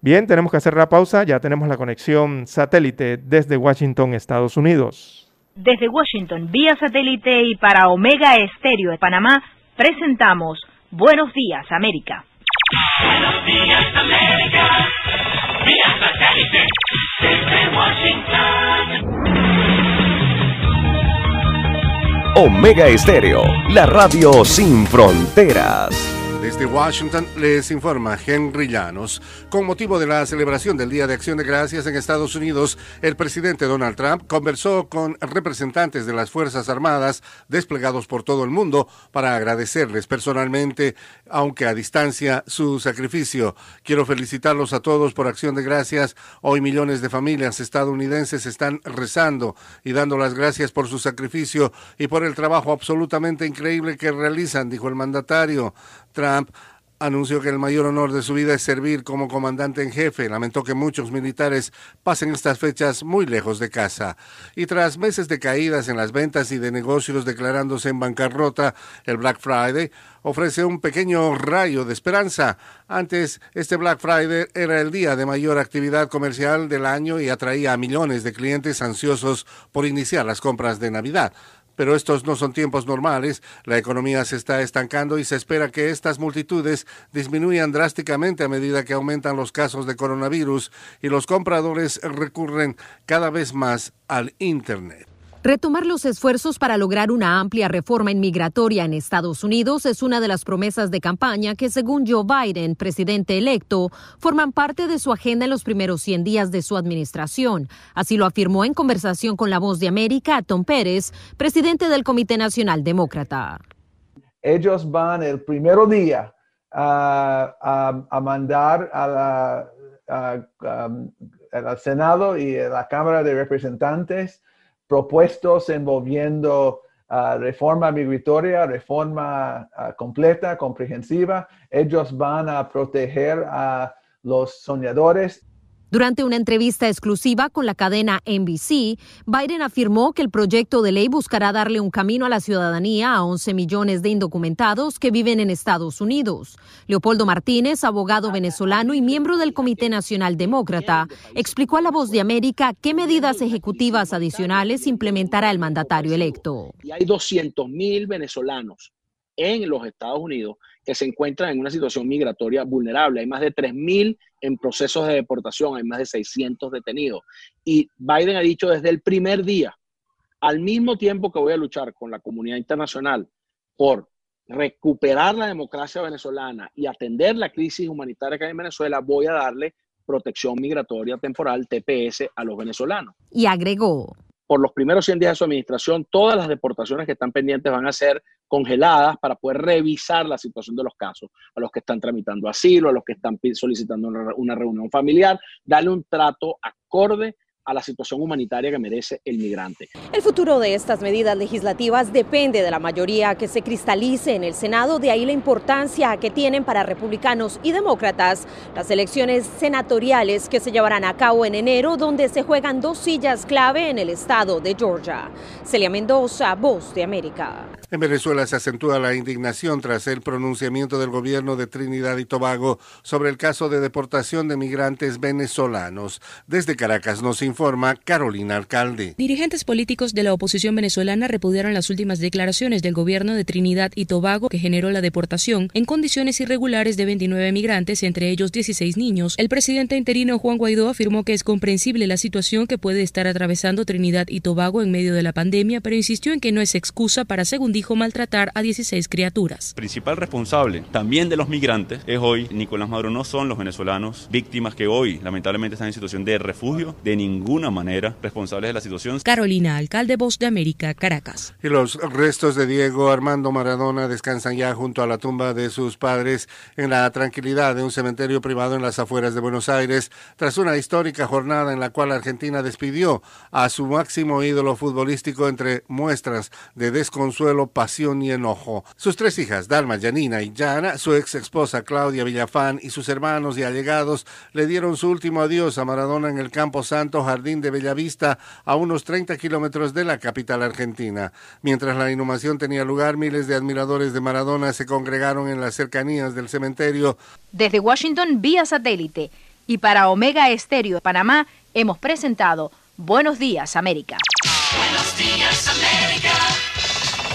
Bien, tenemos que hacer la pausa, ya tenemos la conexión satélite desde Washington, Estados Unidos. Desde Washington, vía satélite y para Omega Estéreo de Panamá, presentamos Buenos Días, América. Buenos días, América. Vía satélite desde Washington. Omega Estéreo, la radio sin fronteras. Desde Washington les informa Henry Llanos. Con motivo de la celebración del Día de Acción de Gracias en Estados Unidos, el presidente Donald Trump conversó con representantes de las Fuerzas Armadas desplegados por todo el mundo para agradecerles personalmente, aunque a distancia, su sacrificio. Quiero felicitarlos a todos por Acción de Gracias. Hoy millones de familias estadounidenses están rezando y dando las gracias por su sacrificio y por el trabajo absolutamente increíble que realizan, dijo el mandatario. Trump anunció que el mayor honor de su vida es servir como comandante en jefe. Lamentó que muchos militares pasen estas fechas muy lejos de casa. Y tras meses de caídas en las ventas y de negocios declarándose en bancarrota, el Black Friday ofrece un pequeño rayo de esperanza. Antes, este Black Friday era el día de mayor actividad comercial del año y atraía a millones de clientes ansiosos por iniciar las compras de Navidad pero estos no son tiempos normales, la economía se está estancando y se espera que estas multitudes disminuyan drásticamente a medida que aumentan los casos de coronavirus y los compradores recurren cada vez más al Internet. Retomar los esfuerzos para lograr una amplia reforma inmigratoria en Estados Unidos es una de las promesas de campaña que, según Joe Biden, presidente electo, forman parte de su agenda en los primeros 100 días de su administración. Así lo afirmó en conversación con La Voz de América Tom Pérez, presidente del Comité Nacional Demócrata. Ellos van el primer día a, mandar al Senado y a la Cámara de Representantes propuestos envolviendo uh, reforma migratoria, reforma uh, completa, comprehensiva. Ellos van a proteger a los soñadores durante una entrevista exclusiva con la cadena NBC, Biden afirmó que el proyecto de ley buscará darle un camino a la ciudadanía a 11 millones de indocumentados que viven en Estados Unidos. Leopoldo Martínez, abogado venezolano y miembro del Comité Nacional Demócrata, explicó a La Voz de América qué medidas ejecutivas adicionales implementará el mandatario electo. Y hay 200 mil venezolanos en los Estados Unidos que se encuentran en una situación migratoria vulnerable. Hay más de 3.000 en procesos de deportación, hay más de 600 detenidos. Y Biden ha dicho desde el primer día, al mismo tiempo que voy a luchar con la comunidad internacional por recuperar la democracia venezolana y atender la crisis humanitaria que hay en Venezuela, voy a darle protección migratoria temporal, TPS, a los venezolanos. Y agregó. Por los primeros 100 días de su administración, todas las deportaciones que están pendientes van a ser congeladas para poder revisar la situación de los casos, a los que están tramitando asilo, a los que están solicitando una, reunión familiar, darle un trato acorde a la situación humanitaria que merece el migrante. El futuro de estas medidas legislativas depende de la mayoría que se cristalice en el Senado, de ahí la importancia que tienen para republicanos y demócratas las elecciones senatoriales que se llevarán a cabo en enero, donde se juegan dos sillas clave en el estado de Georgia. Celia Mendoza, Voz de América. En Venezuela se acentúa la indignación tras el pronunciamiento del gobierno de Trinidad y Tobago sobre el caso de deportación de migrantes venezolanos. Desde Caracas nos informa Carolina Alcalde. Dirigentes políticos de la oposición venezolana repudiaron las últimas declaraciones del gobierno de Trinidad y Tobago que generó la deportación en condiciones irregulares de 29 migrantes, entre ellos 16 niños. El presidente interino Juan Guaidó afirmó que es comprensible la situación que puede estar atravesando Trinidad y Tobago en medio de la pandemia, pero insistió en que no es excusa para, según dijo, maltratar a 16 criaturas. Principal responsable también de los migrantes es hoy Nicolás Maduro, no son los venezolanos víctimas que hoy lamentablemente están en situación de refugio, de ninguna manera responsables de la situación. Carolina, alcalde Voz de América, Caracas. Y los restos de Diego Armando Maradona descansan ya junto a la tumba de sus padres en la tranquilidad de un cementerio privado en las afueras de Buenos Aires, tras una histórica jornada en la cual Argentina despidió a su máximo ídolo futbolístico entre muestras de desconsuelo, pasión y enojo. Sus tres hijas, Dalma, Janina y Jana, su ex esposa Claudia Villafán y sus hermanos y allegados le dieron su último adiós a Maradona en el Campo Santo Jardín de Bellavista, a unos 30 kilómetros de la capital argentina. Mientras la inhumación tenía lugar, miles de admiradores de Maradona se congregaron en las cercanías del cementerio. Desde Washington, vía satélite. Y para Omega Estéreo de Panamá, hemos presentado Buenos Días, América. Buenos días, América.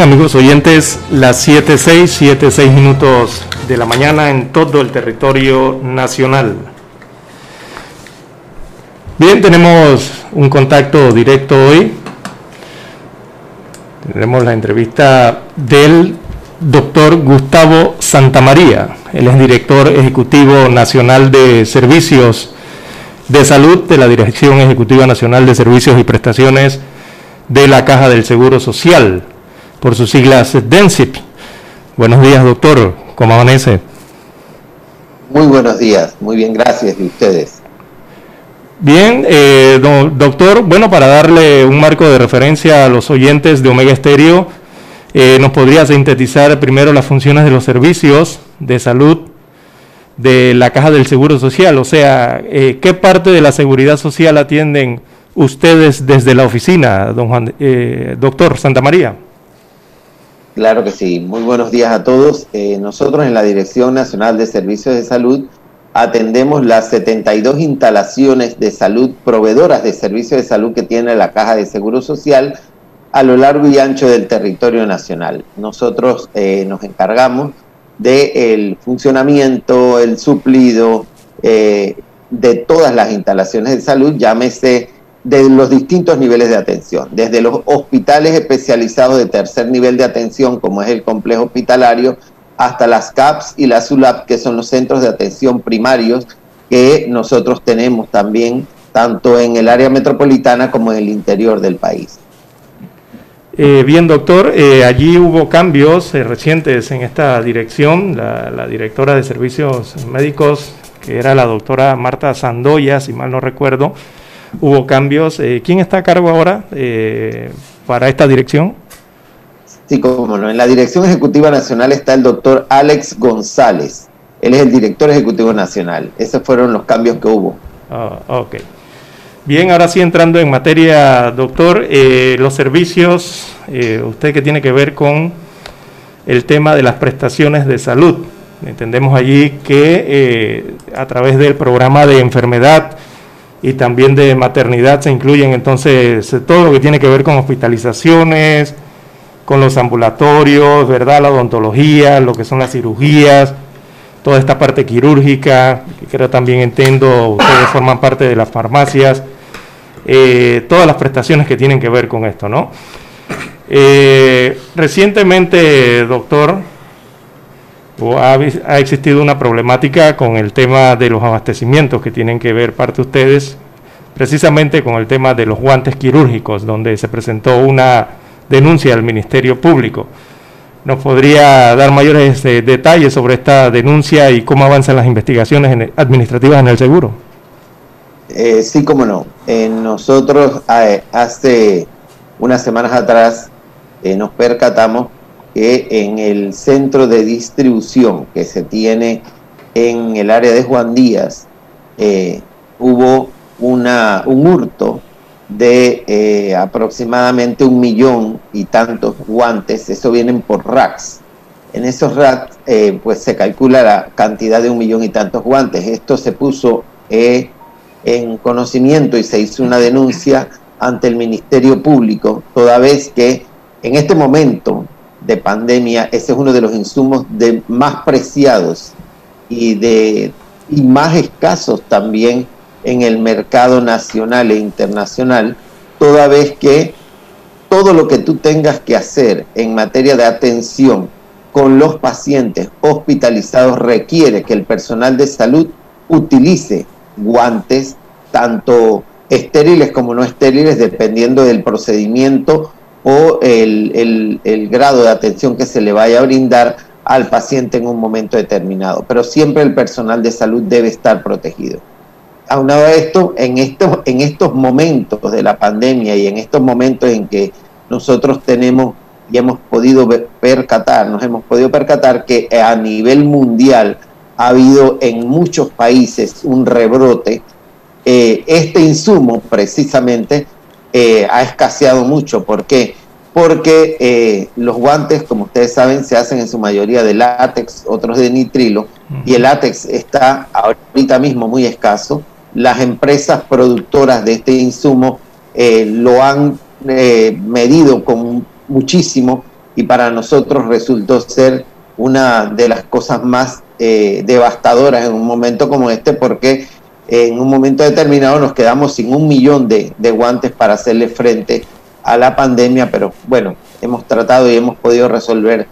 Amigos oyentes, las 7.6, 7.6 minutos de la mañana en todo el territorio nacional. Bien, tenemos un contacto directo hoy. Tenemos la entrevista del doctor Gustavo Santamaría. Él es director ejecutivo nacional de servicios de salud de la Dirección Ejecutiva Nacional de Servicios y Prestaciones de la Caja del Seguro Social por sus siglas DENSIP. Buenos días, doctor. ¿Cómo amanece? Muy buenos días. Muy bien, gracias. ¿Y ustedes? Bien, eh, doctor, bueno, para darle un marco de referencia a los oyentes de Omega Estéreo, eh, ¿nos podría sintetizar primero las funciones de los servicios de salud de la Caja del Seguro Social? O sea, eh, ¿qué parte de la seguridad social atienden ustedes desde la oficina, don Juan, doctor Santa María? Claro que sí. Muy buenos días a todos. Eh, nosotros en la Dirección Nacional de Servicios de Salud atendemos las 72 instalaciones de salud proveedoras de servicios de salud que tiene la Caja de Seguro Social a lo largo y ancho del territorio nacional. Nosotros eh, nos encargamos del funcionamiento, el suplido eh, de todas las instalaciones de salud, llámese de los distintos niveles de atención, desde los hospitales especializados de tercer nivel de atención, como es el complejo hospitalario, hasta las CAPS y las ULAP, que son los centros de atención primarios que nosotros tenemos también, tanto en el área metropolitana como en el interior del país. Eh, bien, doctor, eh, allí hubo cambios eh, recientes en esta dirección. La, la, directora de servicios médicos, que era la doctora Marta Sandoya, si mal no recuerdo, hubo cambios. Eh, ¿Quién está a cargo ahora eh, para esta dirección? Sí, como no. En la Dirección Ejecutiva Nacional está el doctor Alex González. Él es el director ejecutivo nacional. Esos fueron los cambios que hubo. Ah, ok. Bien, ahora sí entrando en materia, doctor, eh, los servicios, usted que tiene que ver con el tema de las prestaciones de salud. Entendemos allí que a través del programa de enfermedad y también de maternidad se incluyen entonces todo lo que tiene que ver con hospitalizaciones, con los ambulatorios, ¿verdad? La odontología, lo que son las cirugías, toda esta parte quirúrgica, que creo también entiendo, ustedes forman parte de las farmacias, eh, todas las prestaciones que tienen que ver con esto, ¿no? Eh, recientemente, doctor, ha, ha, existido una problemática con el tema de los abastecimientos que tienen que ver parte de ustedes precisamente con el tema de los guantes quirúrgicos, donde se presentó una denuncia al Ministerio Público. ¿Nos podría dar mayores eh, detalles sobre esta denuncia y cómo avanzan las investigaciones administrativas en el seguro? Eh, sí, cómo no. Eh, nosotros hace unas semanas atrás nos percatamos que en el centro de distribución que se tiene en el área de Juan Díaz hubo una, un hurto de eh, aproximadamente un millón y tantos guantes, eso vienen por racks. En esos racks eh, pues se calcula la cantidad de un millón y tantos guantes. Esto se puso eh, en conocimiento y se hizo una denuncia ante el Ministerio Público, toda vez que en este momento de pandemia ese es uno de los insumos de más preciados y, de, y más escasos también en el mercado nacional e internacional, toda vez que todo lo que tú tengas que hacer en materia de atención con los pacientes hospitalizados requiere que el personal de salud utilice guantes, tanto estériles como no estériles, dependiendo del procedimiento o el, el, grado de atención que se le vaya a brindar al paciente en un momento determinado. Pero siempre el personal de salud debe estar protegido aunado a esto, en estos, en estos momentos de la pandemia y en estos momentos en que nosotros tenemos y hemos podido percatar, nos hemos podido percatar que a nivel mundial ha habido en muchos países un rebrote, eh, este insumo precisamente eh, ha escaseado mucho. ¿Por qué? Porque eh, los guantes, como ustedes saben, se hacen en su mayoría de látex, otros de nitrilo, y el látex está ahorita mismo muy escaso las empresas productoras de este insumo eh, lo han medido con muchísimo y para nosotros resultó ser una de las cosas más devastadoras en un momento como este porque en un momento determinado nos quedamos sin un millón de, de guantes para hacerle frente a la pandemia, pero bueno, hemos tratado y hemos podido resolver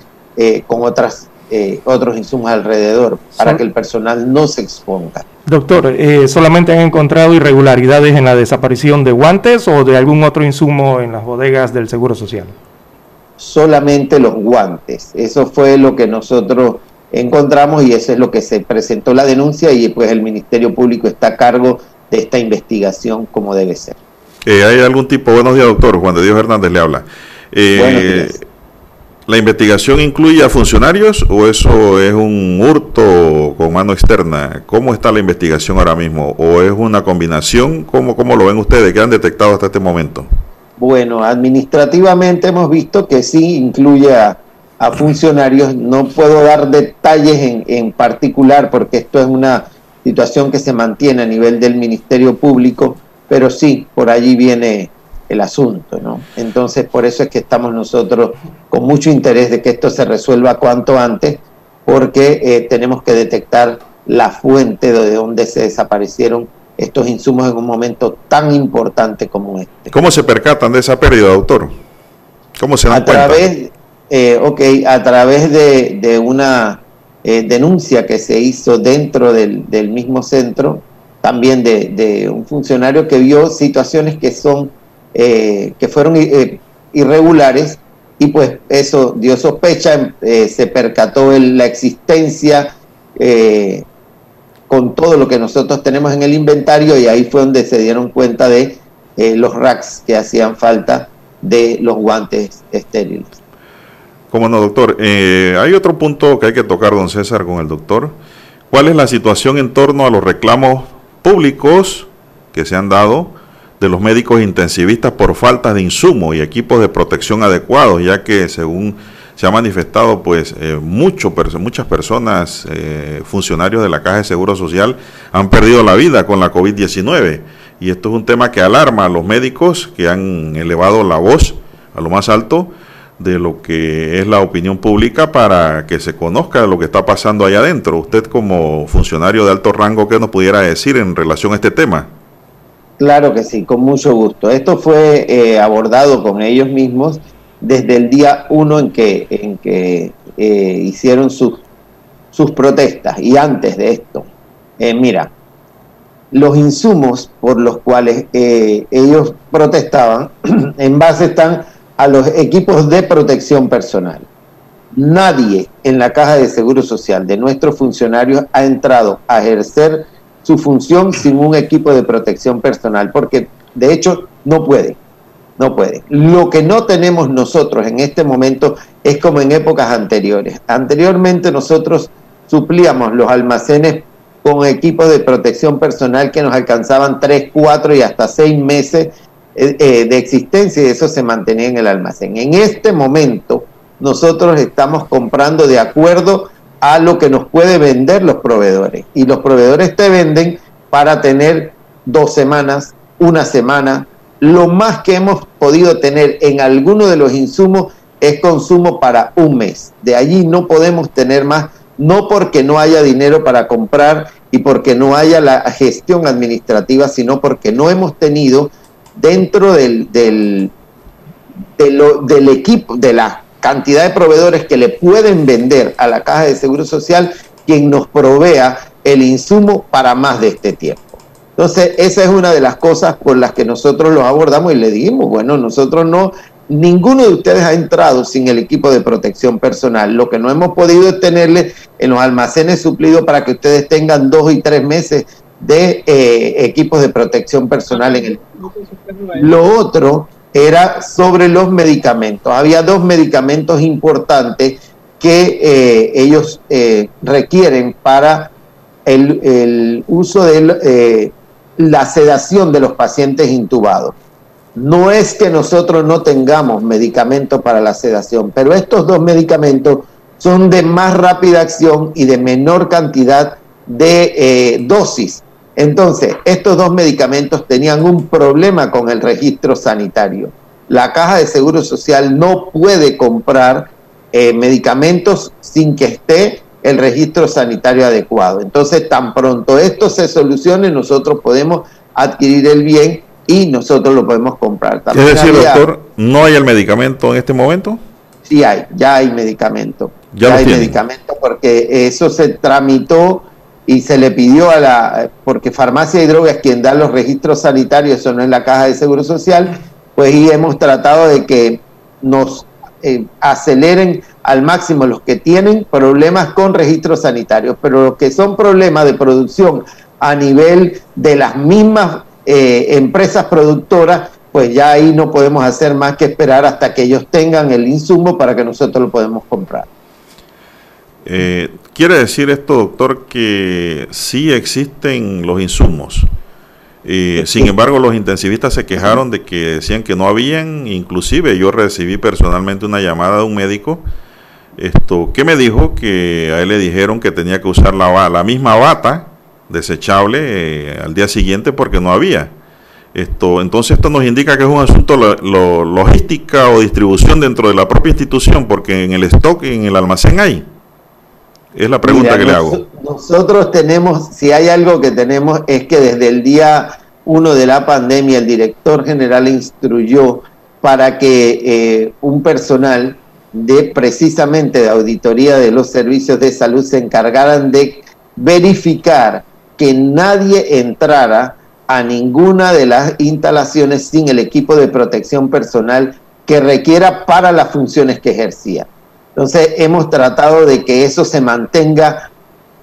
con otras eh, otros insumos alrededor para que el personal no se exponga. Doctor, eh, ¿solamente han encontrado irregularidades en la desaparición de guantes o de algún otro insumo en las bodegas del Seguro Social? Solamente los guantes. Eso fue lo que nosotros encontramos y eso es lo que se presentó la denuncia y pues el Ministerio Público está a cargo de esta investigación como debe ser. Eh, ¿Hay algún tipo, buenos días doctor, Juan de Dios Hernández le habla. Eh, ¿La investigación incluye a funcionarios o eso es un hurto con mano externa? ¿Cómo está la investigación ahora mismo? ¿O es una combinación? ¿Cómo, cómo lo ven ustedes? ¿Qué han detectado hasta este momento? Bueno, administrativamente hemos visto que sí incluye a, funcionarios. No puedo dar detalles en, en particular porque esto es una situación que se mantiene a nivel del Ministerio Público, pero sí, por allí viene el asunto, ¿no? Entonces, por eso es que estamos nosotros con mucho interés de que esto se resuelva cuanto antes, porque eh, tenemos que detectar la fuente de donde se desaparecieron estos insumos en un momento tan importante como este. ¿Cómo se percatan de esa pérdida, doctor? ¿Cómo se dan a Través, eh, ok, a través de, una eh, denuncia que se hizo dentro del, mismo centro, también de, de, un funcionario que vio situaciones que son eh, que fueron eh, irregulares y pues eso dio sospecha, eh, se percató en la existencia con todo lo que nosotros tenemos en el inventario y ahí fue donde se dieron cuenta de los racks que hacían falta de los guantes estériles. Cómo no, doctor. hay otro punto que hay que tocar, don César, con el doctor. ¿Cuál es la situación en torno a los reclamos públicos que se han dado de los médicos intensivistas por falta de insumos y equipos de protección adecuados, ya que según se ha manifestado, pues eh, mucho, muchas personas, eh, funcionarios de la Caja de Seguro Social, han perdido la vida con la COVID-19. Y esto es un tema que alarma a los médicos que han elevado la voz a lo más alto de lo que es la opinión pública para que se conozca lo que está pasando allá adentro. Usted como funcionario de alto rango, ¿qué nos pudiera decir en relación a este tema? Claro que sí, con mucho gusto. Esto fue eh, abordado con ellos mismos desde el día uno en que, en que eh, hicieron sus sus protestas y antes de esto. Eh, mira, los insumos por los cuales eh, ellos protestaban en base están a los equipos de protección personal. Nadie en la caja de seguro social de nuestros funcionarios ha entrado a ejercer su función sin un equipo de protección personal, porque de hecho no puede, no puede. Lo que no tenemos nosotros en este momento es como en épocas anteriores. Anteriormente nosotros suplíamos los almacenes con equipos de protección personal que nos alcanzaban 3, 4 y hasta 6 meses eh, eh, de existencia y eso se mantenía en el almacén. En este momento nosotros estamos comprando de acuerdo a lo que nos puede vender los proveedores y los proveedores te venden para tener dos semanas, una semana. Lo más que hemos podido tener en alguno de los insumos es consumo para un mes. De allí no podemos tener más, no porque no haya dinero para comprar y porque no haya la gestión administrativa, sino porque no hemos tenido dentro del, del, equipo, de la cantidad de proveedores que le pueden vender a la caja de seguro social quien nos provea el insumo para más de este tiempo. Entonces, esa es una de las cosas por las que nosotros los abordamos y le dijimos, bueno, nosotros no, ninguno de ustedes ha entrado sin el equipo de protección personal. Lo que no hemos podido es tenerle en los almacenes suplidos para que ustedes tengan dos y tres meses de eh, equipos de protección personal en el Lo otro era sobre los medicamentos. Había dos medicamentos importantes que eh, ellos eh, requieren para el, uso de la sedación de los pacientes intubados. No es que nosotros no tengamos medicamentos para la sedación, pero estos dos medicamentos son de más rápida acción y de menor cantidad de dosis entonces, estos dos medicamentos tenían un problema con el registro sanitario. La caja de seguro social no puede comprar eh, medicamentos sin que esté el registro sanitario adecuado. Entonces, tan pronto esto se solucione, nosotros podemos adquirir el bien y nosotros lo podemos comprar. También es decir, doctor, ¿no hay el medicamento en este momento? Sí hay, ya hay medicamento. Ya, hay medicamento porque eso se tramitó y se le pidió a la, porque Farmacia y Drogas es quien da los registros sanitarios, eso no es la caja de seguro social, pues y hemos tratado de que nos eh, aceleren al máximo los que tienen problemas con registros sanitarios, pero los que son problemas de producción a nivel de las mismas eh, empresas productoras, pues ya ahí no podemos hacer más que esperar hasta que ellos tengan el insumo para que nosotros lo podamos comprar. Eh, ¿Quiere decir esto, doctor, que sí existen los insumos? Eh, sin embargo, los intensivistas se quejaron de que decían que no habían, inclusive yo recibí personalmente una llamada de un médico esto, que me dijo que a él le dijeron que tenía que usar la, la misma bata desechable eh, al día siguiente porque no había. Esto, entonces esto nos indica que es un asunto lo, logística o distribución dentro de la propia institución porque en el stock en el almacén hay. Es la pregunta que le hago. Nosotros tenemos, si hay algo que tenemos, es que desde el día uno de la pandemia el director general instruyó para que eh, un personal de precisamente de auditoría de los servicios de salud se encargaran de verificar que nadie entrara a ninguna de las instalaciones sin el equipo de protección personal que requiera para las funciones que ejercía. Entonces hemos tratado de que eso se mantenga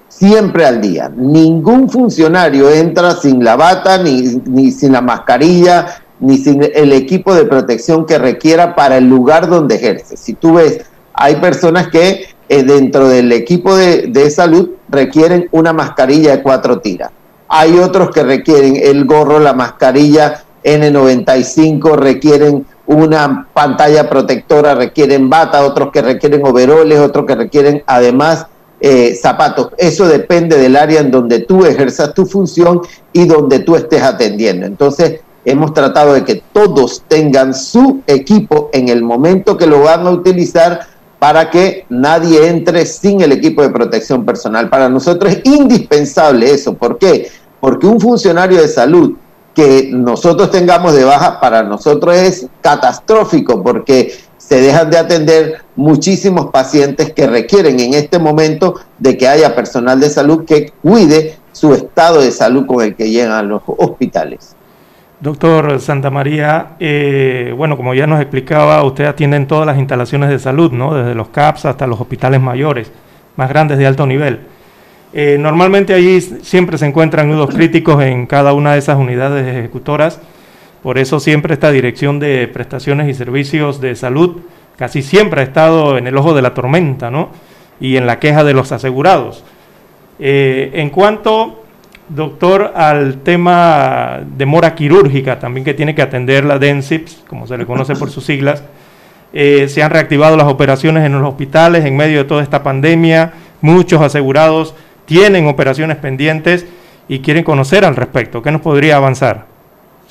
siempre al día. Ningún funcionario entra sin la bata, ni, ni sin la mascarilla, ni sin el equipo de protección que requiera para el lugar donde ejerce. Si tú ves, hay personas que eh, dentro del equipo de, de salud requieren una mascarilla de cuatro tiras. Hay otros que requieren el gorro, la mascarilla N95, requieren una pantalla protectora, requieren bata, otros que requieren overoles, otros que requieren además eh, zapatos. Eso depende del área en donde tú ejerzas tu función y donde tú estés atendiendo. Entonces, hemos tratado de que todos tengan su equipo en el momento que lo van a utilizar para que nadie entre sin el equipo de protección personal. Para nosotros es indispensable eso. ¿Por qué? Porque un funcionario de salud que nosotros tengamos de baja para nosotros es catastrófico porque se dejan de atender muchísimos pacientes que requieren en este momento de que haya personal de salud que cuide su estado de salud con el que llegan a los hospitales. Doctor Santa María, eh, bueno, como ya nos explicaba, ustedes atienden todas las instalaciones de salud, ¿no? Desde los CAPS hasta los hospitales mayores, más grandes de alto nivel. Eh, normalmente allí siempre se encuentran nudos críticos en cada una de esas unidades ejecutoras, por eso siempre esta dirección de prestaciones y servicios de salud casi siempre ha estado en el ojo de la tormenta, ¿no? Y en la queja de los asegurados. Eh, en cuanto, doctor, al tema de mora quirúrgica, también que tiene que atender la DENSIPS, como se le conoce por sus siglas, eh, se han reactivado las operaciones en los hospitales en medio de toda esta pandemia, muchos asegurados tienen operaciones pendientes y quieren conocer al respecto. ¿Qué nos podría avanzar?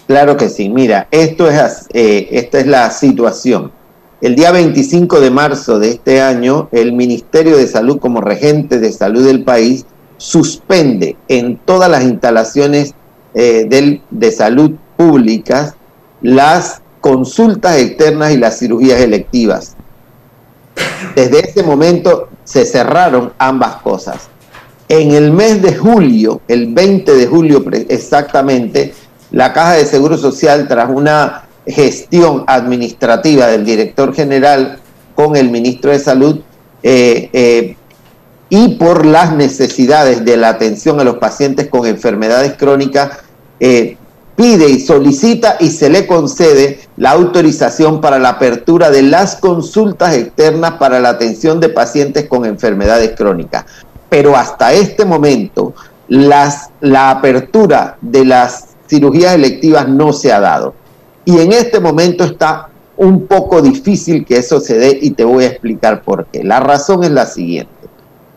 Claro que sí. Mira, esto es, eh, esta es la situación. El día 25 de marzo de este año, el Ministerio de Salud, como regente de salud del país, suspende en todas las instalaciones eh, del, de salud públicas las consultas externas y las cirugías electivas. Desde ese momento se cerraron ambas cosas. En el mes de julio, el 20 de julio exactamente, la Caja de Seguro Social, tras una gestión administrativa del director general con el ministro de Salud, eh, eh, y por las necesidades de la atención a los pacientes con enfermedades crónicas, eh, pide y solicita y se le concede la autorización para la apertura de las consultas externas para la atención de pacientes con enfermedades crónicas pero hasta este momento la apertura de las cirugías electivas no se ha dado. Y en este momento está un poco difícil que eso se dé y te voy a explicar por qué. La razón es la siguiente.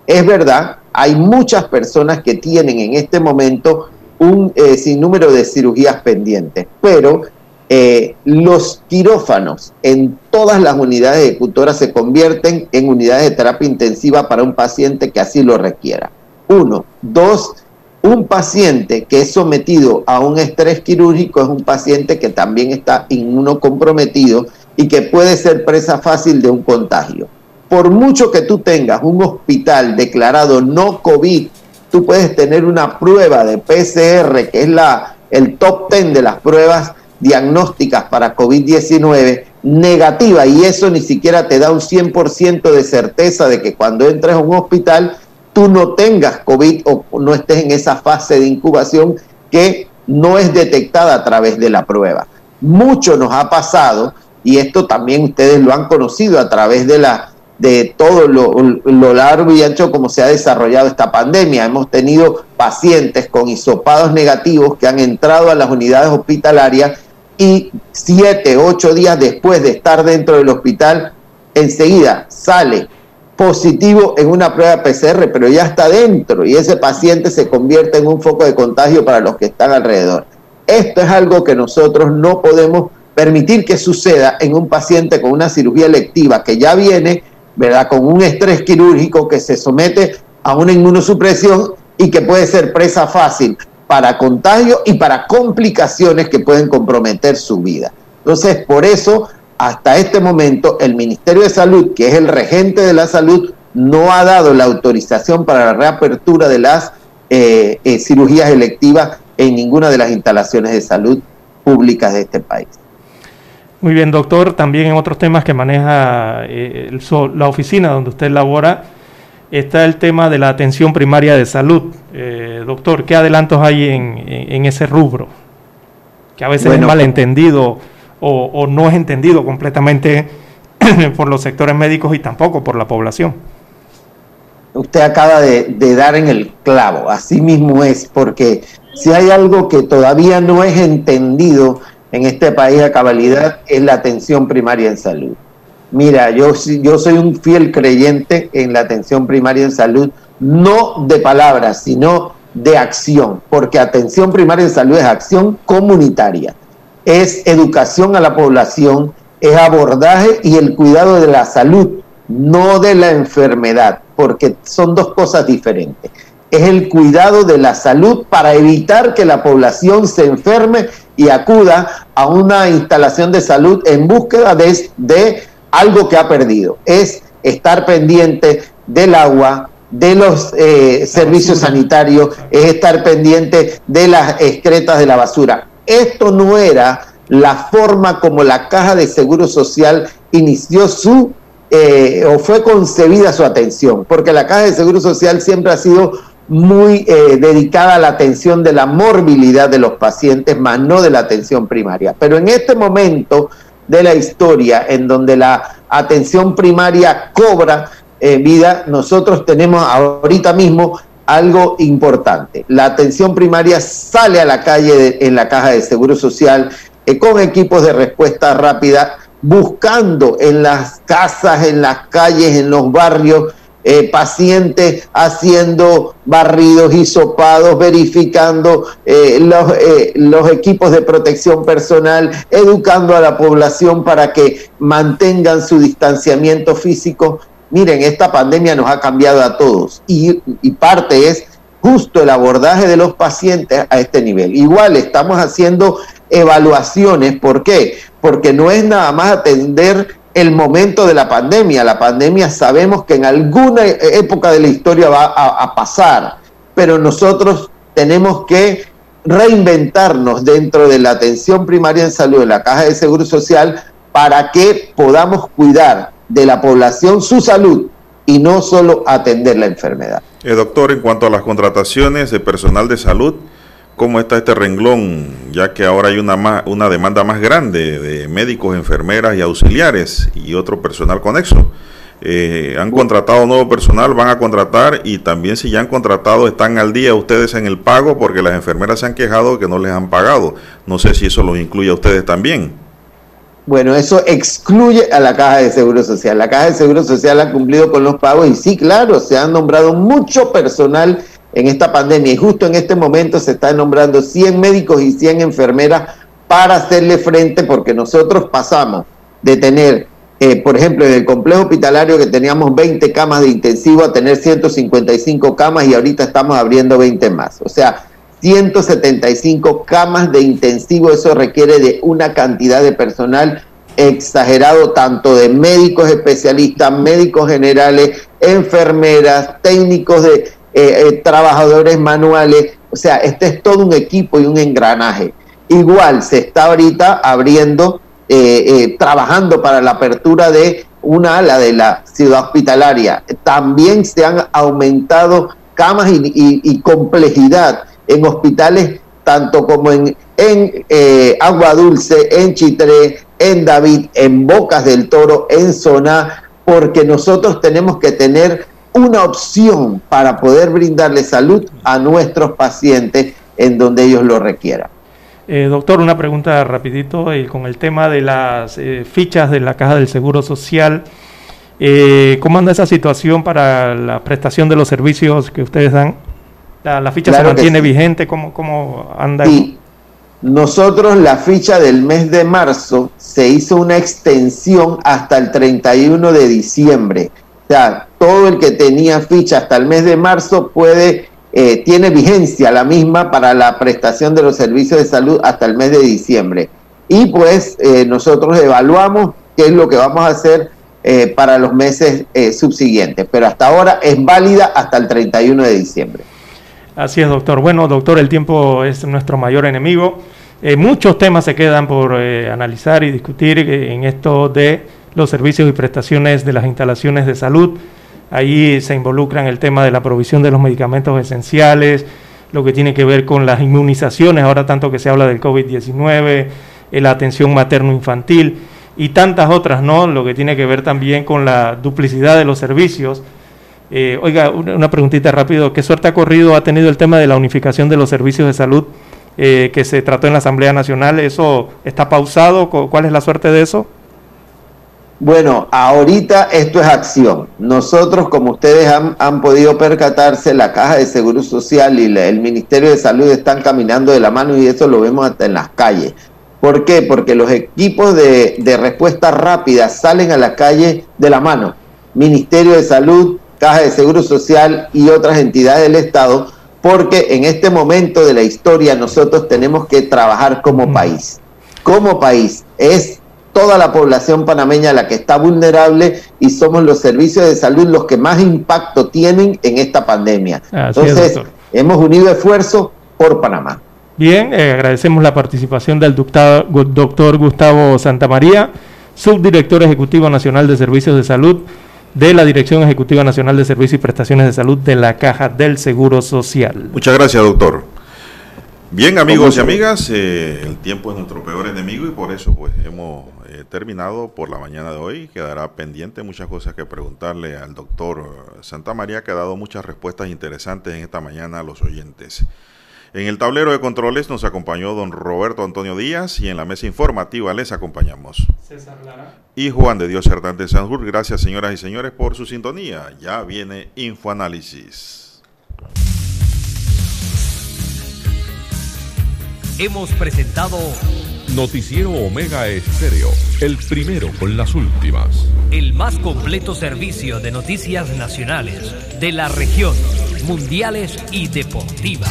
Es verdad, hay muchas personas que tienen en este momento un eh, sinnúmero de cirugías pendientes, pero eh, los quirófanos en todas las unidades ejecutoras se convierten en unidades de terapia intensiva para un paciente que así lo requiera. Uno. Dos, un paciente que es sometido a un estrés quirúrgico es un paciente que también está inmunocomprometido y que puede ser presa fácil de un contagio. Por mucho que tú tengas un hospital declarado no COVID, tú puedes tener una prueba de PCR, que es la, el top 10 de las pruebas diagnósticas para COVID-19 negativa y eso ni siquiera te da un 100% de certeza de que cuando entres a un hospital tú no tengas COVID o no estés en esa fase de incubación que no es detectada a través de la prueba. Mucho nos ha pasado y esto también ustedes lo han conocido a través de la de todo lo, lo, largo y ancho como se ha desarrollado esta pandemia. Hemos tenido pacientes con hisopados negativos que han entrado a las unidades hospitalarias y siete, ocho días después de estar dentro del hospital, enseguida sale positivo en una prueba PCR, pero ya está dentro y ese paciente se convierte en un foco de contagio para los que están alrededor. Esto es algo que nosotros no podemos permitir que suceda en un paciente con una cirugía electiva que ya viene, ¿verdad?, con un estrés quirúrgico que se somete a una inmunosupresión y que puede ser presa fácil para contagio y para complicaciones que pueden comprometer su vida. Entonces, por eso, hasta este momento, el Ministerio de Salud, que es el regente de la salud, no ha dado la autorización para la reapertura de las eh, eh, cirugías electivas en ninguna de las instalaciones de salud públicas de este país. Muy bien, doctor. También en otros temas que maneja eh, la oficina donde usted labora, está el tema de la atención primaria de salud. Eh, doctor, ¿qué adelantos hay en, ese rubro? Que a veces es malentendido o, o no es entendido completamente por los sectores médicos y tampoco por la población. Usted acaba de, de dar en el clavo, así mismo es, porque si hay algo que todavía no es entendido en este país a cabalidad es la atención primaria en salud. Mira, yo, yo soy un fiel creyente en la atención primaria en salud, no de palabras, sino de acción, porque atención primaria en salud es acción comunitaria, es educación a la población, es abordaje y el cuidado de la salud, no de la enfermedad, porque son dos cosas diferentes. Es el cuidado de la salud para evitar que la población se enferme y acuda a una instalación de salud en búsqueda de, de algo que ha perdido, es estar pendiente del agua, de los eh, servicios sanitarios, es estar pendiente de las excretas de la basura. Esto no era la forma como la Caja de Seguro Social inició su eh, o fue concebida su atención, porque la Caja de Seguro Social siempre ha sido muy eh, dedicada a la atención de la morbilidad de los pacientes, más no de la atención primaria. Pero en este momento de la historia, en donde la atención primaria cobra eh, vida, nosotros tenemos ahorita mismo algo importante. La atención primaria sale a la calle en la caja de seguro social eh, con equipos de respuesta rápida, buscando en las casas, en las calles, en los barrios, eh, pacientes haciendo barridos y sopados, verificando los, los, equipos de protección personal, educando a la población para que mantengan su distanciamiento físico miren, esta pandemia nos ha cambiado a todos y, parte es justo el abordaje de los pacientes a este nivel. Igual estamos haciendo evaluaciones, ¿por qué? Porque no es nada más atender el momento de la pandemia. La pandemia sabemos que en alguna época de la historia va a, pasar, pero nosotros tenemos que reinventarnos dentro de la atención primaria en salud, en la caja de seguro social, para que podamos cuidar de la población su salud y no solo atender la enfermedad. Eh, doctor, en cuanto a las contrataciones de personal de salud, ¿cómo está este renglón? Ya que ahora hay una, una demanda más grande de médicos, enfermeras y auxiliares y otro personal conexo. Eh, han contratado nuevo personal, van a contratar y también si ya han contratado están al día ustedes en el pago porque las enfermeras se han quejado que no les han pagado. No sé si eso los incluye a ustedes también. Bueno, eso excluye a la Caja de Seguro Social. La Caja de Seguro Social ha cumplido con los pagos y sí, claro, se han nombrado mucho personal en esta pandemia y justo en este momento se están nombrando 100 médicos y 100 enfermeras para hacerle frente porque nosotros pasamos de tener, eh, por ejemplo, en el complejo hospitalario que teníamos 20 camas de intensivo a tener 155 camas y ahorita estamos abriendo 20 más. O sea, 175 camas de intensivo, eso requiere de una cantidad de personal exagerado, tanto de médicos especialistas, médicos generales, enfermeras, técnicos de eh, eh, trabajadores manuales, o sea, este es todo un equipo y un engranaje. Igual se está ahorita abriendo, eh, trabajando para la apertura de una ala de la ciudad hospitalaria. También se han aumentado camas y complejidad en hospitales tanto como en, Agua Dulce, en Chitré, en David, en Bocas del Toro, en Zona, porque nosotros tenemos que tener una opción para poder brindarle salud a nuestros pacientes en donde ellos lo requieran. Eh, doctor, una pregunta rapidito eh, con el tema de las fichas de la Caja del Seguro Social. ¿Cómo anda esa situación para la prestación de los servicios que ustedes dan? La, ficha se mantiene vigente, ¿cómo, cómo anda? Sí. Nosotros la ficha del mes de marzo se hizo una extensión hasta el 31 de diciembre. O sea, todo el que tenía ficha hasta el mes de marzo puede, eh, tiene vigencia la misma para la prestación de los servicios de salud hasta el mes de diciembre. Y pues eh, nosotros evaluamos qué es lo que vamos a hacer eh, para los meses subsiguientes. Pero hasta ahora es válida hasta el 31 de diciembre. Así es, doctor. Bueno, doctor, el tiempo es nuestro mayor enemigo. Muchos temas se quedan por analizar y discutir en esto de los servicios y prestaciones de las instalaciones de salud. Ahí se involucran el tema de la provisión de los medicamentos esenciales, lo que tiene que ver con las inmunizaciones, ahora tanto que se habla del COVID-19, la atención materno-infantil y tantas otras, ¿no? Lo que tiene que ver también con la duplicidad de los servicios eh, oiga, una, preguntita rápido. ¿Qué suerte ha corrido, ha tenido el tema de la unificación de los servicios de salud eh, que se trató en la Asamblea Nacional? ¿Eso está pausado? ¿Cuál es la suerte de eso? Bueno, ahorita esto es acción. Nosotros, como ustedes han, podido percatarse, la Caja de Seguro Social y el Ministerio de Salud están caminando de la mano y eso lo vemos hasta en las calles. ¿Por qué? Porque los equipos de, de respuesta rápida salen a la calle de la mano. Ministerio de Salud, Caja de Seguro Social y otras entidades del Estado, porque en este momento de la historia nosotros tenemos que trabajar como país. Como país es toda la población panameña la que está vulnerable y somos los servicios de salud los que más impacto tienen en esta pandemia. Entonces, hemos unido esfuerzos por Panamá. Bien, eh, agradecemos la participación del doctor Gustavo Santamaría, subdirector ejecutivo nacional de servicios de salud de la Dirección Ejecutiva Nacional de Servicios y Prestaciones de Salud de la Caja del Seguro Social. Muchas gracias, doctor. Bien, amigos y amigas, eh, el tiempo es nuestro peor enemigo y por eso pues hemos eh, terminado por la mañana de hoy. Quedará pendiente muchas cosas que preguntarle al doctor Santa María, que ha dado muchas respuestas interesantes en esta mañana a los oyentes. En el tablero de controles nos acompañó don Roberto Antonio Díaz y en la mesa informativa les acompañamos César Lara y Juan de Dios Hernández Sanjur. Gracias señoras y señores por su sintonía. Ya viene Infoanálisis. hemos presentado Noticiero Omega Estéreo, el primero con las últimas. El más completo servicio de noticias nacionales, de la región, mundiales y deportivas.